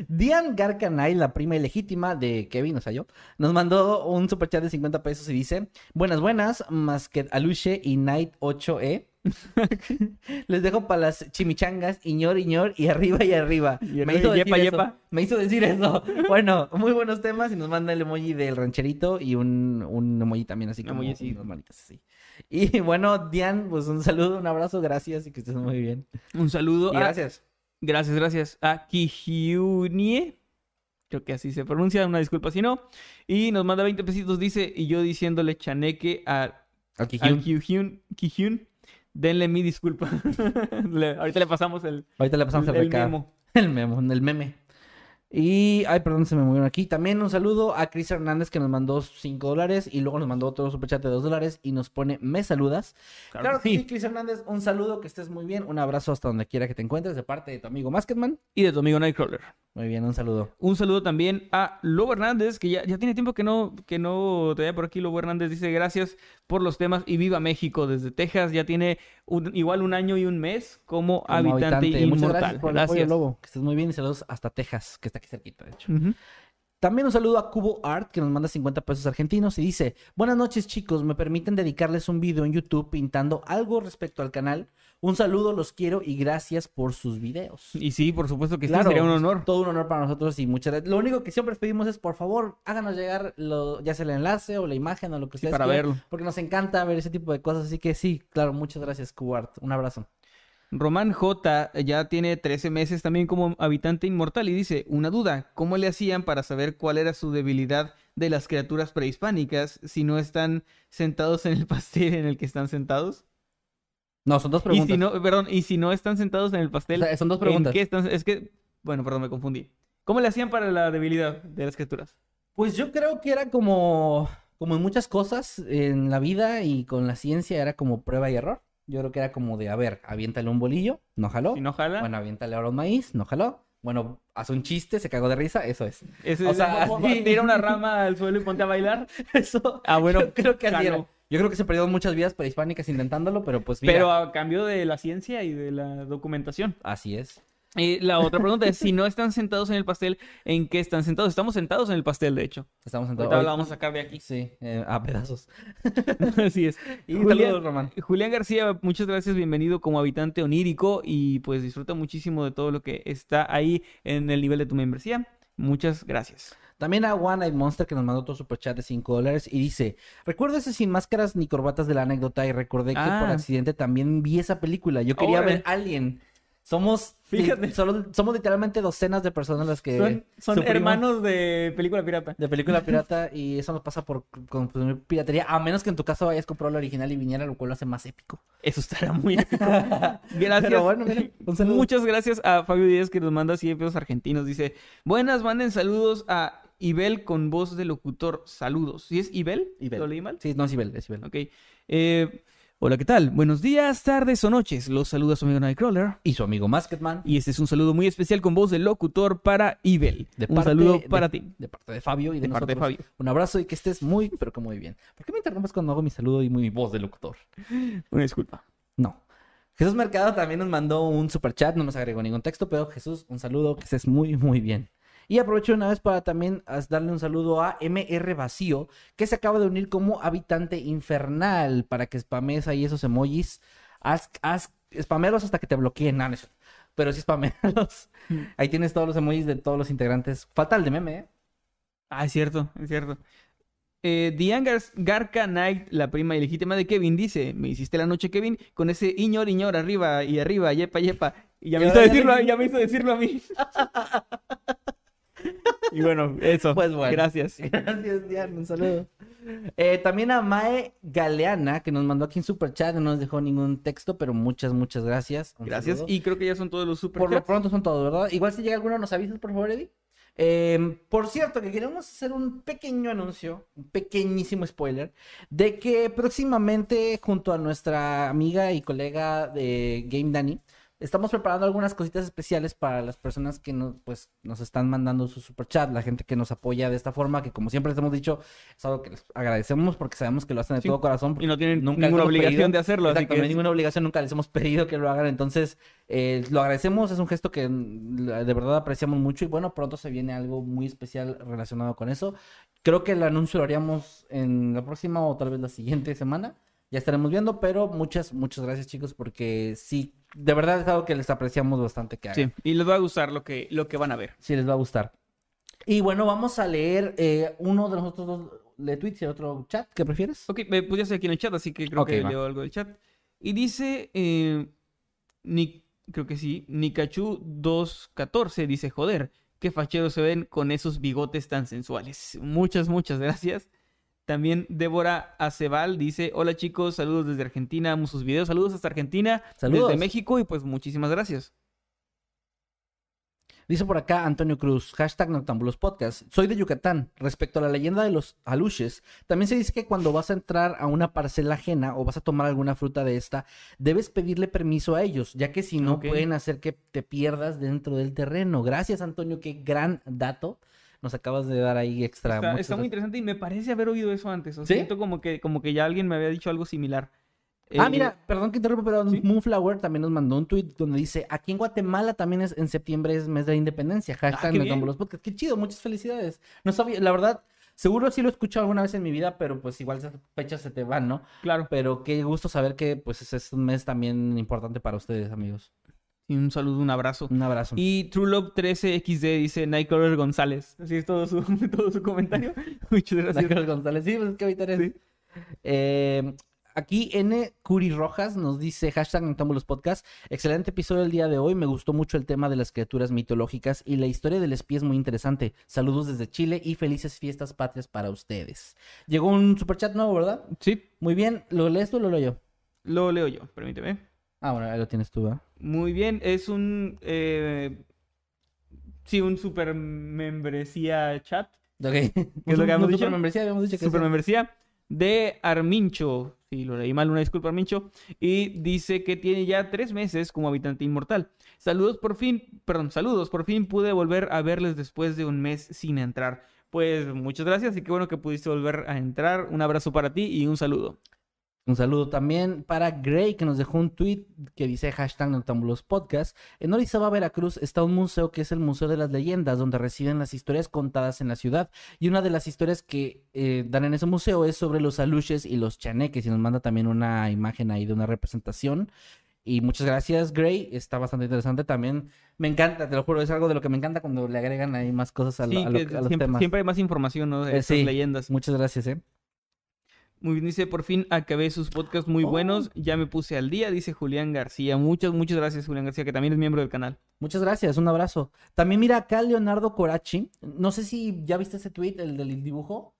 Diane Garcanay, la prima ilegítima de Kevin, o sea yo, nos mandó un superchat de 50 pesos y dice: Buenas, buenas, Masquet Aluche y Night 8E. Les dejo para las chimichangas, iñor, iñor y arriba y arriba. Y me, hizo yepa, yepa. me hizo decir eso. Bueno, muy buenos temas y nos manda el emoji del rancherito y un, un emoji también así como emoji manitas así. Y bueno, Diane, pues un saludo, un abrazo, gracias y que estés muy bien. Un saludo. Y a- gracias. Gracias, gracias a Kihyunie. Creo que así se pronuncia. Una disculpa si no. Y nos manda 20 pesitos. Dice, y yo diciéndole chaneque a, a Kihyun. Denle mi disculpa. Le- ahorita le pasamos el, Ahorita le pasamos el, el recado. memo. El memo, el meme. Y, ay, perdón, se me movieron aquí. También un saludo a Chris Hernández que nos mandó 5 dólares y luego nos mandó otro superchat de 2 dólares y nos pone, me saludas. Claro, que sí, Chris Hernández, un saludo, que estés muy bien. Un abrazo hasta donde quiera que te encuentres de parte de tu amigo Masketman. Y de tu amigo Nightcrawler. Muy bien, un saludo. Un saludo también a Lobo Hernández, que ya, ya tiene tiempo que no, que no te vea por aquí. Lobo Hernández dice gracias por los temas y viva México desde Texas. Ya tiene un- igual un año y un mes como, Como habitante, Muchas inmortal. gracias por el apoyo, Lobo. Que estés muy bien y saludos hasta Texas, que está aquí cerquita, de hecho. Ujú. También un saludo a Cubo Art, que nos manda 50 pesos argentinos y dice, buenas noches chicos, me permiten dedicarles un video en YouTube pintando algo respecto al canal. Un saludo, los quiero y gracias por sus videos. Y sí, por supuesto que sí, Claro, sería un honor. Todo un honor para nosotros y muchas gracias. Lo único que siempre les pedimos es, por favor, háganos llegar lo, ya sea el enlace o la imagen o lo que Sí, ustedes para quieran, verlo. Porque nos encanta ver ese tipo de cosas. Así que sí, claro, muchas gracias, Cubo Art. Un abrazo. Román J ya tiene 13 meses también como habitante inmortal y dice, una duda, ¿cómo le hacían para saber cuál era su debilidad de las criaturas prehispánicas si no están sentados en el pastel en el que están sentados? No, son dos Y preguntas. si no, perdón, y si no están sentados en el pastel, O sea, son dos ¿en preguntas. qué están? Es que, bueno, perdón, me confundí. ¿Cómo le hacían para la debilidad de las criaturas? Pues yo creo que era como, como en muchas cosas en la vida y con la ciencia era como prueba y error. Yo creo que era como de, a ver, aviéntale un bolillo, no jaló. Si no jala, Bueno, aviéntale ahora un maíz, no jaló. Bueno, haz un chiste, se cagó de risa, eso es. ese o es- sea, tira una rama al suelo y ponte a bailar. Eso. Ah, bueno, yo creo que así era. Yo creo que se perdieron muchas vidas prehispánicas intentándolo, pero pues mira, Pero a cambio de la ciencia y de la documentación. así es. Y la otra pregunta es, si no están sentados en el pastel, ¿en qué están sentados? Estamos sentados en el pastel, de hecho. Estamos sentados. Ahorita la vamos a sacar de aquí. Sí, eh, a pedazos. Así es. Y Julián- saludos, Román. Julián García, muchas gracias, bienvenido como habitante onírico y pues disfruta muchísimo de todo lo que está ahí en el nivel de tu membresía. Muchas gracias. También a One Eyed Monster que nos mandó otro superchat de 5 dólares y dice, recuerdo ese sin máscaras ni corbatas de la anécdota y recordé que por Ah. accidente también vi esa película. Yo quería ver Alien. Somos, Fíjate. solo- somos literalmente docenas de personas las que Son, son sufrimos hermanos de película pirata. de película pirata y eso nos pasa por consumir piratería, a menos que en tu caso hayas comprado la original y viniera, lo cual lo hace más épico. Eso estará muy épico. Gracias. Pero bueno, mira. Muchas gracias a Fabio Díaz que nos manda 100 pesos argentinos. Dice, buenas, manden saludos a Ibel con voz de locutor. Saludos. ¿Sí es Ibel? Ibel. ¿Lo leí mal? Sí, no es Ibel, es Ibel. Ok. Eh, hola, ¿qué tal? Buenos días, tardes o noches. Los saluda su amigo Nightcrawler. Y su amigo Masketman. Y este es un saludo muy especial con voz de locutor para Ibel. De un parte saludo de- para ti. De parte de Fabio y de, De parte de. Fabio. Un abrazo y que estés muy, pero que muy bien. ¿Por qué me interrumpes cuando hago mi saludo y mi voz de locutor? Una disculpa. No. Jesús Mercado también nos mandó un super chat, no nos agregó ningún texto, pero Jesús, un saludo, que estés muy, muy bien. Y aprovecho una vez para también darle un saludo a MR Vacío, que se acaba de unir como habitante infernal para que spamees ahí esos emojis. Haz, haz, hasta que te bloqueen. No. Pero sí spamealos. Ahí tienes todos los emojis de todos los integrantes. Falta el de meme, ¿eh? Ah, es cierto, es cierto. Eh, Diane Gar- Garca Knight, la prima ilegítima de Kevin, dice: Me hiciste la noche, Kevin, con ese iñor, iñor, arriba y arriba, yepa, yepa. Y ya me hizo decirlo, ya me hizo decirlo a mí. y bueno, eso. Pues bueno. Gracias. Gracias, Diana. Un saludo. Eh, también a Mae Galeana, que nos mandó aquí en super chat, no nos dejó ningún texto, pero muchas, muchas gracias. Un Gracias. saludo. Y creo que ya son todos los super Por lo pronto son todos, ¿verdad? Igual si llega alguno, nos avisas, por favor, Eddie. Eh, por cierto, que queremos hacer un pequeño anuncio, un pequeñísimo spoiler, de que próximamente, junto a nuestra amiga y colega de Game Danny, estamos preparando algunas cositas especiales para las personas que nos, pues, nos están mandando su super chat, la gente que nos apoya de esta forma, que como siempre les hemos dicho, es algo que les agradecemos porque sabemos que lo hacen de Sí. todo corazón. Y no tienen Nunca ninguna obligación pedido. de hacerlo. así Exacto, que no hay ninguna obligación, nunca les hemos pedido que lo hagan, entonces eh, lo agradecemos, es un gesto que mm, de verdad apreciamos mucho y bueno, pronto se viene algo muy especial relacionado con eso. Creo que el anuncio lo haríamos en la próxima o tal vez la siguiente semana, ya estaremos viendo, pero muchas, muchas gracias chicos porque sí, de verdad es algo que les apreciamos bastante que hagan. Sí, y les va a gustar lo que, lo que van a ver. Sí, les va a gustar. Y bueno, vamos a leer eh, uno de nosotros dos de tweets y otro chat, ¿qué prefieres? Ok, eh, pues ya estoy aquí en el chat, así que creo Ok, que va. leo algo del chat. Y dice, eh, Ni- creo que sí, Nikachu214 dice, joder, qué facheros se ven con esos bigotes tan sensuales. Muchas, muchas gracias. También Débora Acebal dice, hola chicos, saludos desde Argentina, amo sus videos, saludos hasta Argentina, Saludos. desde México y pues muchísimas gracias. Dice por acá Antonio Cruz, hashtag Noctambulos Podcast. Soy de Yucatán. Respecto a la leyenda de los aluches, también se dice que cuando vas a entrar a una parcela ajena o vas a tomar alguna fruta de esta, debes pedirle permiso a ellos, ya que si no pueden hacer que te pierdas dentro del terreno. Gracias, Antonio, qué gran dato nos acabas de dar ahí extra. Está, muy interesante y me parece haber oído eso antes. O ¿Sí? Siento como que, como que ya alguien me había dicho algo similar. Ah, Eh, mira, perdón que interrumpa, pero ¿sí? Moonflower también nos mandó un tweet donde dice, aquí en Guatemala también es en septiembre es mes de la independencia. Hashtag Ah, qué bien. Noctambulos Podcast. Qué chido, muchas felicidades. No sabía, la verdad, seguro sí lo he escuchado alguna vez en mi vida, pero pues igual esas fechas se te van, ¿no? Claro. Pero qué gusto saber que pues ese es un mes también importante para ustedes, amigos. Y un saludo, un abrazo. Un abrazo. Y True Love 13XD dice Nightcrawler González. Así es todo su, todo su comentario. Muchas gracias. Michael González. Sí, pues es que ahorita eres. Sí. Eh, aquí N. Curi Rojas nos dice hashtag Noctámbulos Podcast. Excelente episodio el día de hoy. Me gustó mucho el tema de las criaturas mitológicas y la historia del espía es muy interesante. Saludos desde Chile y felices fiestas patrias para ustedes. Llegó un superchat nuevo, ¿verdad? Sí, Muy bien. ¿Lo lees tú o lo leo yo? lo leo yo, permíteme. Ah, bueno, ahí lo tienes tú, ¿verdad? Muy bien, es un... eh, sí, un super membresía chat. Ok. ¿Qué es lo que habíamos dicho? membresía? Habíamos dicho que Super sí. membresía de Armincho. Sí, lo leí mal, una disculpa Armincho. Y dice que tiene ya tres meses como habitante inmortal. Saludos por fin, perdón, saludos, por fin pude volver a verles después de un mes sin entrar. Pues muchas gracias y qué bueno que pudiste volver a entrar. Un abrazo para ti y un saludo. Un saludo también para Gray, que nos dejó un tweet que dice hashtag Noctambulos Podcast. En Orizaba, Veracruz, está un museo que es el Museo de las Leyendas, donde residen las historias contadas en la ciudad. Y una de las historias que eh, dan en ese museo es sobre los aluches y los chaneques. Y nos manda también una imagen ahí de una representación. Y muchas gracias, Gray. Está bastante interesante también. Me encanta, te lo juro, es algo de lo que me encanta cuando le agregan ahí más cosas a, Sí, a lo- que a los siempre, temas. siempre hay más información, ¿no? De Eh, sí. leyendas. Muchas gracias, ¿eh? Muy bien, dice, por fin acabé sus podcasts muy Oh. buenos. Ya me puse al día, dice Julián García. Muchas, muchas gracias, Julián García, que también es miembro del canal. Muchas gracias, un abrazo. También mira acá Leonardo Corachi. No sé si ya viste ese tweet, el del dibujo,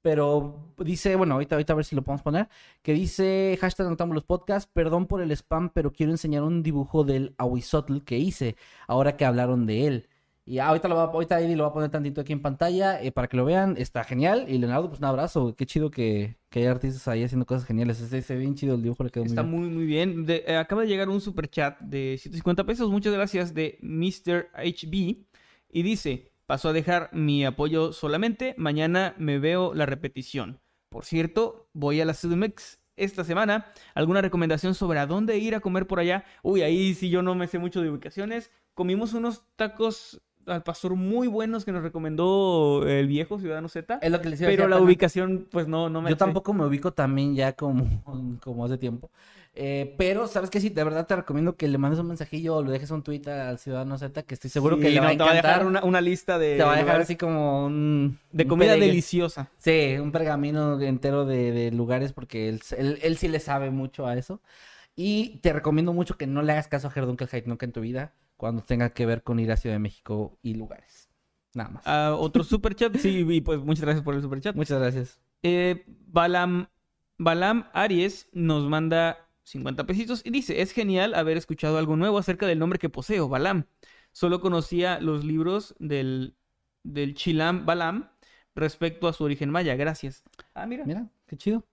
pero dice, bueno, ahorita, ahorita a ver si lo podemos poner, que dice hashtag Notamos los podcasts, perdón por el spam, pero quiero enseñar un dibujo del Ahuizotl que hice, ahora que hablaron de él. Y ah, ahorita, lo va, ahorita Eddie lo va a poner tantito aquí en pantalla eh, para que lo vean. Está genial. Y Leonardo, pues un abrazo. Qué chido que, que hay artistas ahí haciendo cosas geniales. Ese bien chido el dibujo, le quedó muy Está bien. muy, muy bien. De- eh, acaba de llegar un super chat de 150 pesos. Muchas gracias de Mr. HB. Y dice, paso a dejar mi apoyo solamente. Mañana me veo la repetición. Por cierto, voy a la CDMX esta semana. ¿Alguna recomendación sobre a dónde ir a comer por allá? Uy, ahí sí yo no me sé mucho de ubicaciones. Comimos unos tacos al pastor muy buenos que nos recomendó el viejo Ciudadano Z. Es lo que les iba a Pero decir la ubicación, pues no, no me Yo tampoco me ubico también ya como, como hace tiempo. Eh, pero, ¿sabes qué? Sí, de verdad te recomiendo que le mandes un mensajillo o le dejes un tweet al Ciudadano Z, que estoy seguro que le va a no, te va a encantar. dejar una, una lista de, Te va a dejar lugares así como un... de comida deliciosa. Sí, un pergamino entero de, de lugares porque él, él, él sí le sabe mucho a eso. Y te recomiendo mucho que no le hagas caso a Gerdunkel Hyde nunca en tu vida cuando tenga que ver con ir a Ciudad de México y lugares. Nada más. Ah, otro super chat, sí, y pues muchas gracias por el super chat. Muchas gracias. Eh, Balam, Balam Aries nos manda 50 pesitos y dice, es genial haber escuchado algo nuevo acerca del nombre que poseo, Balam. Solo conocía los libros del, del Chilam Balam respecto a su origen maya. Gracias. Ah, mira. Mira, qué chido.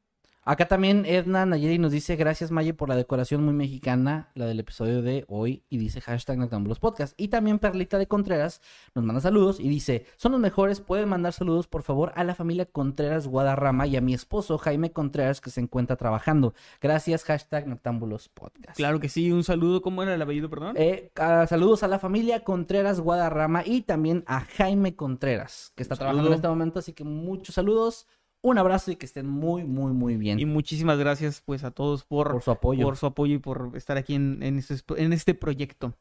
Acá también Edna Nayeli nos dice, gracias Maye por la decoración muy mexicana, la del episodio de hoy, y dice hashtag Noctambulos Podcast. Y también Perlita de Contreras nos manda saludos y dice, son los mejores, pueden mandar saludos por favor a la familia Contreras Guadarrama y a mi esposo Jaime Contreras que se encuentra trabajando. Gracias, hashtag Noctambulos Podcast. Claro que sí, un saludo. ¿Cómo era el apellido, perdón? Eh, saludos a la familia Contreras Guadarrama y también a Jaime Contreras, que está trabajando en este momento, así que muchos saludos, un abrazo y que estén muy, muy, muy bien Y muchísimas gracias pues a todos por, por su apoyo. por su apoyo y por estar aquí en, en este, en este proyecto.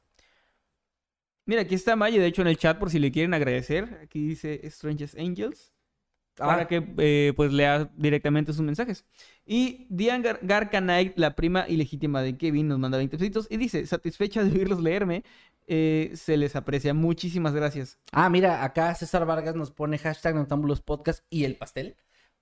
Mira, aquí está Maya, de hecho, en el chat por si le quieren agradecer. Aquí dice Strangest Angels. Para Ah, que eh, pues lea directamente sus mensajes. Y Diane Gar Garcanay, la prima ilegítima de Kevin, nos manda 20 pesitos y dice, satisfecha de oírlos leerme, eh, se les aprecia. Muchísimas gracias. Ah, mira, acá César Vargas nos pone hashtag Noctámbulos Podcast y el pastel.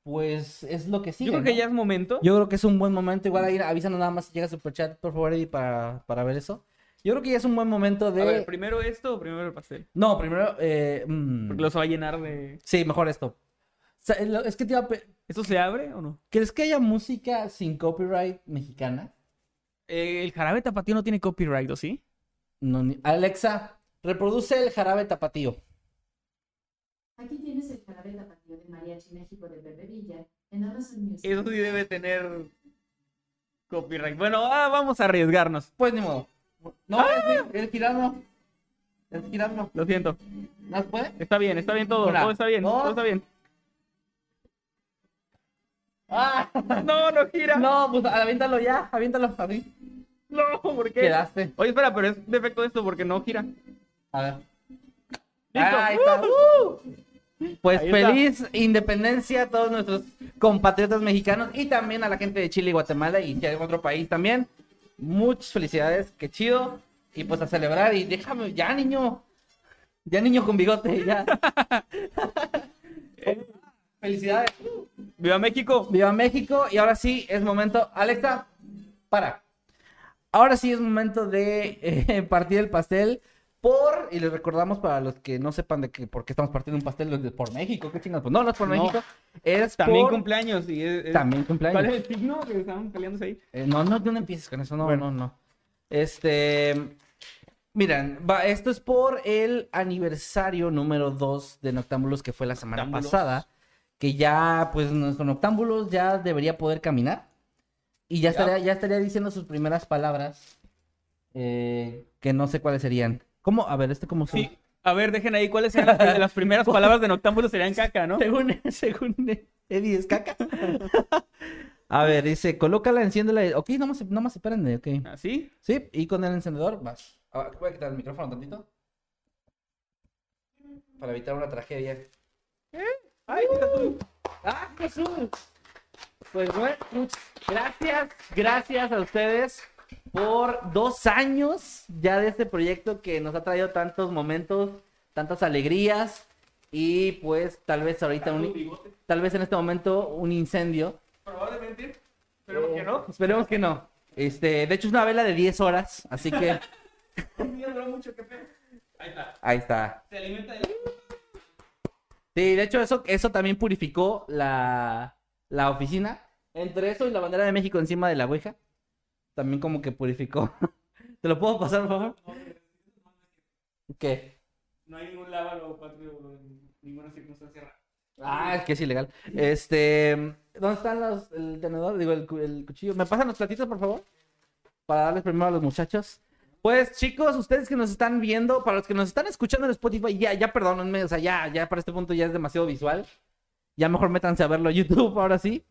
Pues es lo que sigue. Yo creo que ¿no? ya es momento. Yo creo que es un buen momento. Igual ahí avísanos nada más si llega Superchat, por favor, Eddie, para, para ver eso. Yo creo que ya es un buen momento de. A ver, primero esto o primero el pastel. No, primero. Eh, mm, Porque los va a llenar de... Sí, mejor esto. O sea, lo- es que te iba a ¿Esto se abre o no? ¿Crees que haya música sin copyright mexicana? Eh, el jarabe tapatío no tiene copyright, ¿o sí? No, ni- Alexa, reproduce el jarabe tapatío. Aquí tienes el jarabe tapatío Mariachi México de Pepe Villa en Amazon Music. Eso sí debe tener copyright. Bueno, ah, vamos a arriesgarnos. Pues ni modo. No, es, es girarlo. Es girarlo. Lo siento. ¿No puede? Está bien, está bien todo. Una, todo está bien, dos. todo está bien. ¡Ah! No, no gira. No, pues aviéntalo ya, aviéntalo. Así. No, ¿por qué? Quedaste. Oye, espera, pero es defecto esto porque no gira. A ver. Listo. Ahí está. ¡Uh! Pues feliz independencia a todos nuestros compatriotas mexicanos y también a la gente de Chile y Guatemala y de otro país también. Muchas felicidades, qué chido. Y pues a celebrar y déjame, ya niño. Ya niño con bigote, ya. felicidades. ¡Viva México! Viva México y ahora sí es momento. Alexa, para. Ahora sí es momento de eh, partir el pastel por, y les recordamos para los que no sepan de que por qué estamos partiendo un pastel de- por México, qué chingados. Pues no, no es por No. México, es También por... cumpleaños. Y es- es- También ¿Cuál cumpleaños. es el signo que estaban peleándose ahí? Eh, no, no, no empieces con eso, no, Bueno. no, no. Este, miren, va, esto es por el aniversario número 2 de Noctámbulos que fue la semana Noctámbulos. pasada, que ya, pues, nuestro Noctámbulos ya debería poder caminar y ya, Ya. estaría, ya estaría diciendo sus primeras palabras, eh, que no sé cuáles serían. ¿Cómo? A ver, este cómo son. Sí. A ver, dejen ahí cuáles serían las, las primeras palabras de Noctámbulo serían caca, ¿no? Según, según Eddie es caca. A ver, dice, colócala, enciéndela. Ok, no más, no más espérenme, ok. ¿Así? Sí, y con el encendedor vas. Ah, voy a quitar el micrófono tantito. Para evitar una tragedia. ¡Ay, está azul! ¡Ah, Jesús! Pues bueno, gracias, gracias a ustedes por dos años ya de este proyecto que nos ha traído tantos momentos, tantas alegrías y pues tal vez ahorita, un, tal vez en este momento un incendio. Probablemente. Pero que no. Esperemos que no. Este, de hecho es una vela de 10 horas, así que mucho. Ahí está. ahí está. Se alimenta de... Sí, de hecho eso, eso también purificó la, la oficina. Entre eso y la bandera de México encima de la ouija. También como que purificó. ¿Te lo puedo pasar, por favor? ¿Qué? No hay ningún lábalo patrio en ninguna circunstancia rara. Ah, es que es ilegal. Este, ¿dónde están los, el tenedor? Digo, el, el cuchillo. ¿Me pasan los platitos, por favor? Para darles primero a los muchachos. Pues chicos, ustedes que nos están viendo, para los que nos están escuchando en Spotify, ya, ya perdónenme, o sea, ya, ya para este punto ya es demasiado visual. Ya mejor métanse a verlo a YouTube, ahora sí.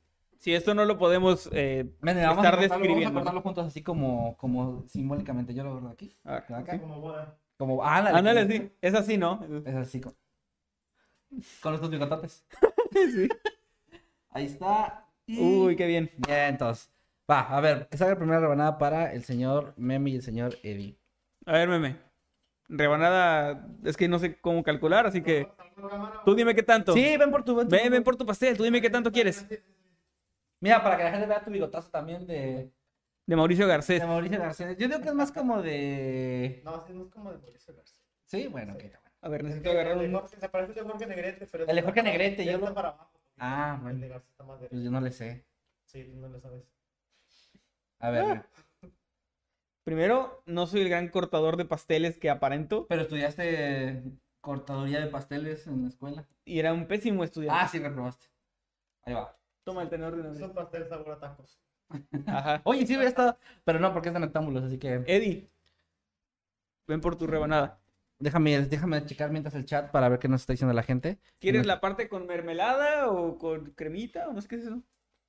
Si esto no lo podemos eh, Ven, vamos, a estar cortarlo, vamos a describiendo. cortarlo juntos así como, como simbólicamente. Yo lo guardo aquí. Ah, acá, como boda. Como, ándale. Ándale, sí. Es así, ¿no? Es así. Con, con estos bigototes. Sí. Ahí está. Y- Uy, qué bien. Bien, entonces. Va, a ver, que salga la primera rebanada para el señor Memi y el señor Eddie. A ver, meme. Rebanada, es que no sé cómo calcular, así que tú dime qué tanto. Sí, ven por tu. ven, Ven, ven por tu pastel, tú dime qué tanto quieres. Mira, para que la gente vea tu bigotazo también de, De Mauricio Garcés. de Mauricio García. Yo digo que es más como de. No, es como de Mauricio García. Sí, bueno, ok. está bueno. A ver, Es necesito agarrar el un... Se parece al de Jorge Negrete, pero... El de Jorge Negrete, ya yo está lo- para abajo. Ah, El bueno. de García está más derecho. Pues yo no le sé. Sí, tú no le sabes. A ver. Ah. Primero, no soy el gran cortador de pasteles que aparento Pero estudiaste cortaduría de pasteles en la escuela. y era un pésimo estudiante. Ah, sí, reprobaste. Ahí va. Toma el tenor de una vez. un pastel sabor a tacos. Ajá. Oye, sí hubiera estado. Pero no, porque es de noctámbulos, así que. Eddie, ven por tu rebanada. Déjame, déjame checar mientras el chat para ver qué nos está diciendo la gente. ¿Quieres No. la parte con mermelada o con cremita o no sé qué es eso?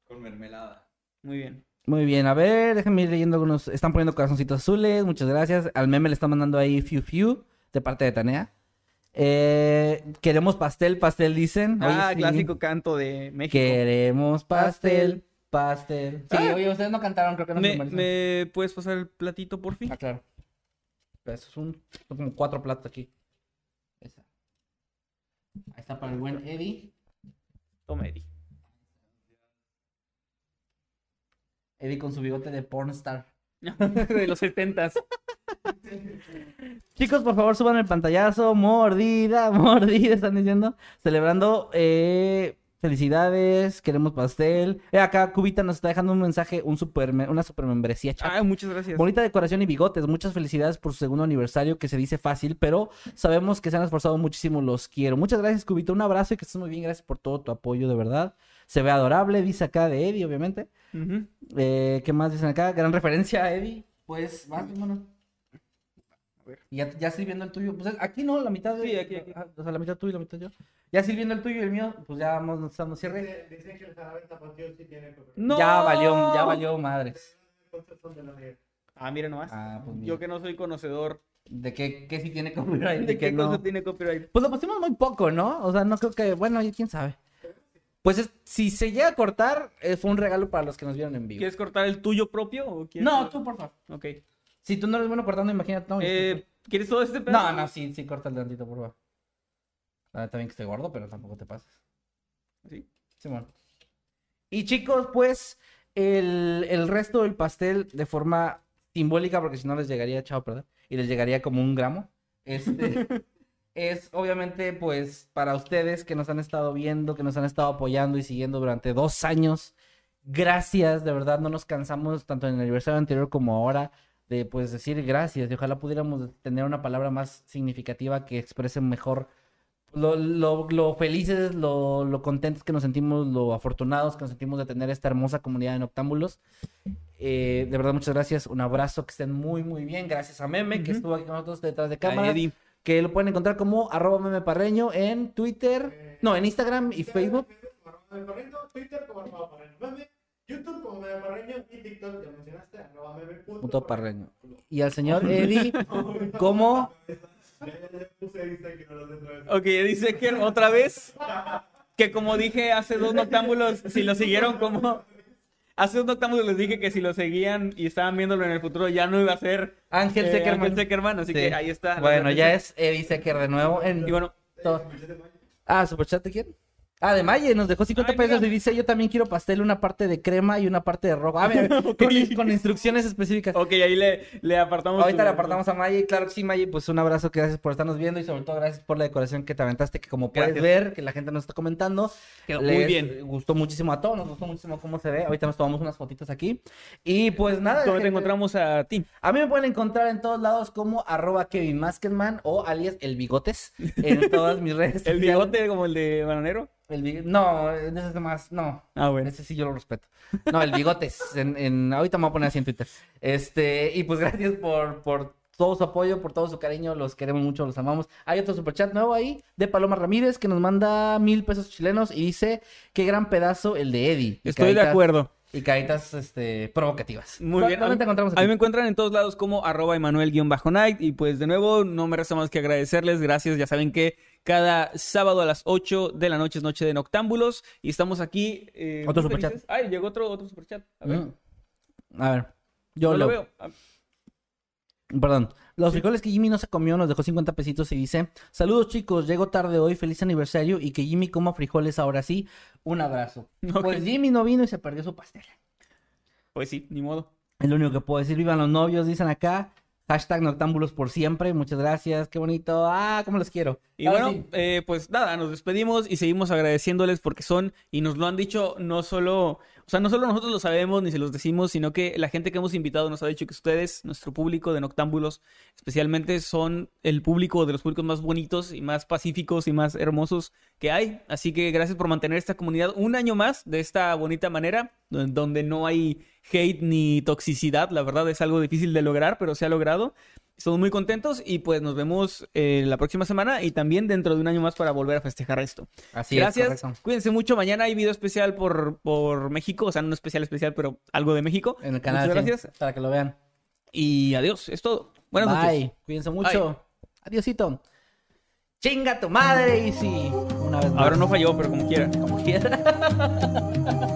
Con mermelada. Muy bien. Muy bien, a ver, déjenme ir leyendo algunos. Están poniendo corazoncitos azules, muchas gracias. Al meme le está mandando ahí Fiu Fiu de parte de Tanea. Eh, queremos pastel, pastel, dicen. Oye, ah, sí. clásico canto de México. Queremos pastel, pastel. Sí, Ah. oye, ustedes no cantaron, creo que no ¿Me, me puedes pasar el platito, por fin? Ah, claro. Eso es un, son como cuatro platos aquí. Esa. Ahí está para el buen Eddie. Toma, Eddie. Eddie con su bigote de pornstar. de los setentas. Chicos, por favor, suban el pantallazo. Mordida, mordida, están diciendo. Celebrando. eh, felicidades, queremos pastel. Eh, acá Cubita nos está dejando un mensaje, un super, una super membresía, chat. Muchas gracias. Bonita decoración y bigotes. Muchas felicidades por su segundo aniversario, que se dice fácil, pero sabemos que se han esforzado muchísimo. Los quiero. Muchas gracias, Cubito. Un abrazo y que estés muy bien. Gracias por todo tu apoyo, de verdad. Se ve adorable, dice acá de Eddie, obviamente. Eh, ¿Qué más dicen acá? Gran referencia a Eddie. Pues, más, Y ya, ya sirviendo el tuyo. Pues aquí no, la mitad. de- Sí, aquí, aquí. O sea, la mitad tuyo y la mitad yo. Ya sirviendo el tuyo y el mío, pues ya vamos dando cierre. Dice- Dicen que el jarabe tapatío sí tiene coca. No. Ya valió, ya valió madres. Ah, mira nomás. Ah, pues mira. Yo que no soy conocedor ¿De qué, qué sí tiene copyright? de ¿De qué qué no? cosa tiene copyright. Pues lo pusimos muy poco, ¿no? O sea, no creo que, bueno, y quién sabe. Pues es- si se llega a cortar, eh, fue un regalo para los que nos vieron en vivo. ¿Quieres cortar el tuyo propio o quieres... No, tú, por favor. Ok. Si tú no eres bueno cortando, imagínate. No, Eh, ¿Quieres todo este no, pedazo? no, sí, sí, corta el tantito, por favor. Ah, también que estoy gordo, pero tampoco te pases. Sí. Simón. Y chicos, pues, el, el resto del pastel de forma simbólica, porque si no les llegaría, chao, perdón, y les llegaría como un gramo. Este es obviamente, pues, para ustedes que nos han estado viendo, que nos han estado apoyando y siguiendo durante dos años. Gracias, de verdad, no nos cansamos tanto en el aniversario anterior como ahora de pues decir gracias y ojalá pudiéramos tener una palabra más significativa que exprese mejor lo, lo, lo felices, lo, lo contentos que nos sentimos, lo afortunados que nos sentimos de tener esta hermosa comunidad de noctámbulos. Eh, de verdad, muchas gracias. Un abrazo, que estén muy, muy bien. Gracias a Meme, que estuvo aquí con nosotros detrás de cámara. Que lo pueden encontrar como arroba meme parreño en Twitter, no, en Instagram y Facebook. Meme parreño, Twitter como arroba parreño meme, YouTube como meme parreño y TikTok, ya mencionaste, arroba meme punto Punto parreño. Y al señor Eddie, vez. Ok, dice que otra vez, que como dije hace dos noctámbulos, si lo siguieron como... Hace dos noctámbulos les dije que si lo seguían y estaban viéndolo en el futuro ya no iba a ser Ángel eh, Seckerman. Ángel Seckerman, así Sí. que ahí está. Bueno, ya es Eddie Secker de nuevo. En... Y bueno, todo. Ah, Superchat de quién? Ah, de Maye, nos dejó 50 Ay, pesos mira. y dice, yo también quiero pastel, una parte de crema y una parte de rojo. A ver, con, con instrucciones específicas. ok, ahí le, le apartamos. Ahorita le apartamos a Maye, claro que sí, Maye, pues un abrazo, que gracias por estarnos viendo y sobre todo gracias por la decoración que te aventaste, que como puedes ver, que la gente nos está comentando, Quedó muy les bien. gustó muchísimo a todos, nos gustó muchísimo cómo se ve, ahorita nos tomamos unas fotitos aquí y pues nada. ¿Dónde te encontramos a ti? A mí me pueden encontrar en todos lados como arroba Kevin Maskenman o alias El Bigotes en todas mis redes ¿El bigote como el de Bananero? El big- No, ese es más, no. Ah, bueno. Ese sí yo lo respeto. No, el bigotes. En, en- ahorita me voy a poner así en Twitter. Este, y pues gracias por, por todo su apoyo, por todo su cariño. Los queremos mucho, los amamos. Hay otro superchat nuevo ahí de Paloma Ramírez que nos manda mil pesos chilenos y dice: Qué gran pedazo el de Eddie. Estoy de acuerdo. Y caritas este, provocativas. Muy ¿Dó- bien. ¿Dónde te encontramos A mí aquí? me encuentran en todos lados como arroba Emanuel-Night. Y pues de nuevo, no me resta más que agradecerles. Gracias. Ya saben que cada sábado a las 8 de la noche es noche de Noctámbulos. Y estamos aquí. eh, Otro superchat. felices. Ay, llegó otro, otro superchat. A ver. Mm. A ver. Yo no lo lo veo. Perdón. Los frijoles que Jimmy no se comió nos dejó 50 pesitos y dice: Saludos chicos, llego tarde hoy, feliz aniversario y que Jimmy coma frijoles ahora sí. Un abrazo. Pues Jimmy no vino y se perdió su pastel. Pues sí, ni modo. Es lo único que puedo decir. Vivan los novios, dicen acá. Hashtag noctámbulos por siempre. Muchas gracias. Qué bonito. Ah, cómo los quiero. Y Ahora bueno, sí. eh, pues nada, nos despedimos y seguimos agradeciéndoles porque son, y nos lo han dicho no solo, o sea, no solo nosotros lo sabemos ni se los decimos, sino que la gente que hemos invitado nos ha dicho que ustedes, nuestro público de Noctámbulos, especialmente son el público de los públicos más bonitos y más pacíficos y más hermosos que hay. Así que gracias por mantener esta comunidad un año más de esta bonita manera, don- donde no hay hate ni toxicidad. La verdad es algo difícil de lograr, pero se ha logrado. Estamos muy contentos y pues nos vemos eh, la próxima semana y también dentro de un año más para volver a festejar esto. Así Gracias. es. Cuídense mucho. Mañana hay video especial por, por México. O sea, no especial especial, pero algo de México. En el canal. Muchas sí, gracias. para que lo vean. Y adiós. Es todo. Buenas Bye. noches. Cuídense mucho. Adiosito. Chinga tu madre, Easy. Una vez más. Ahora no falló, pero como quiera. Como quiera.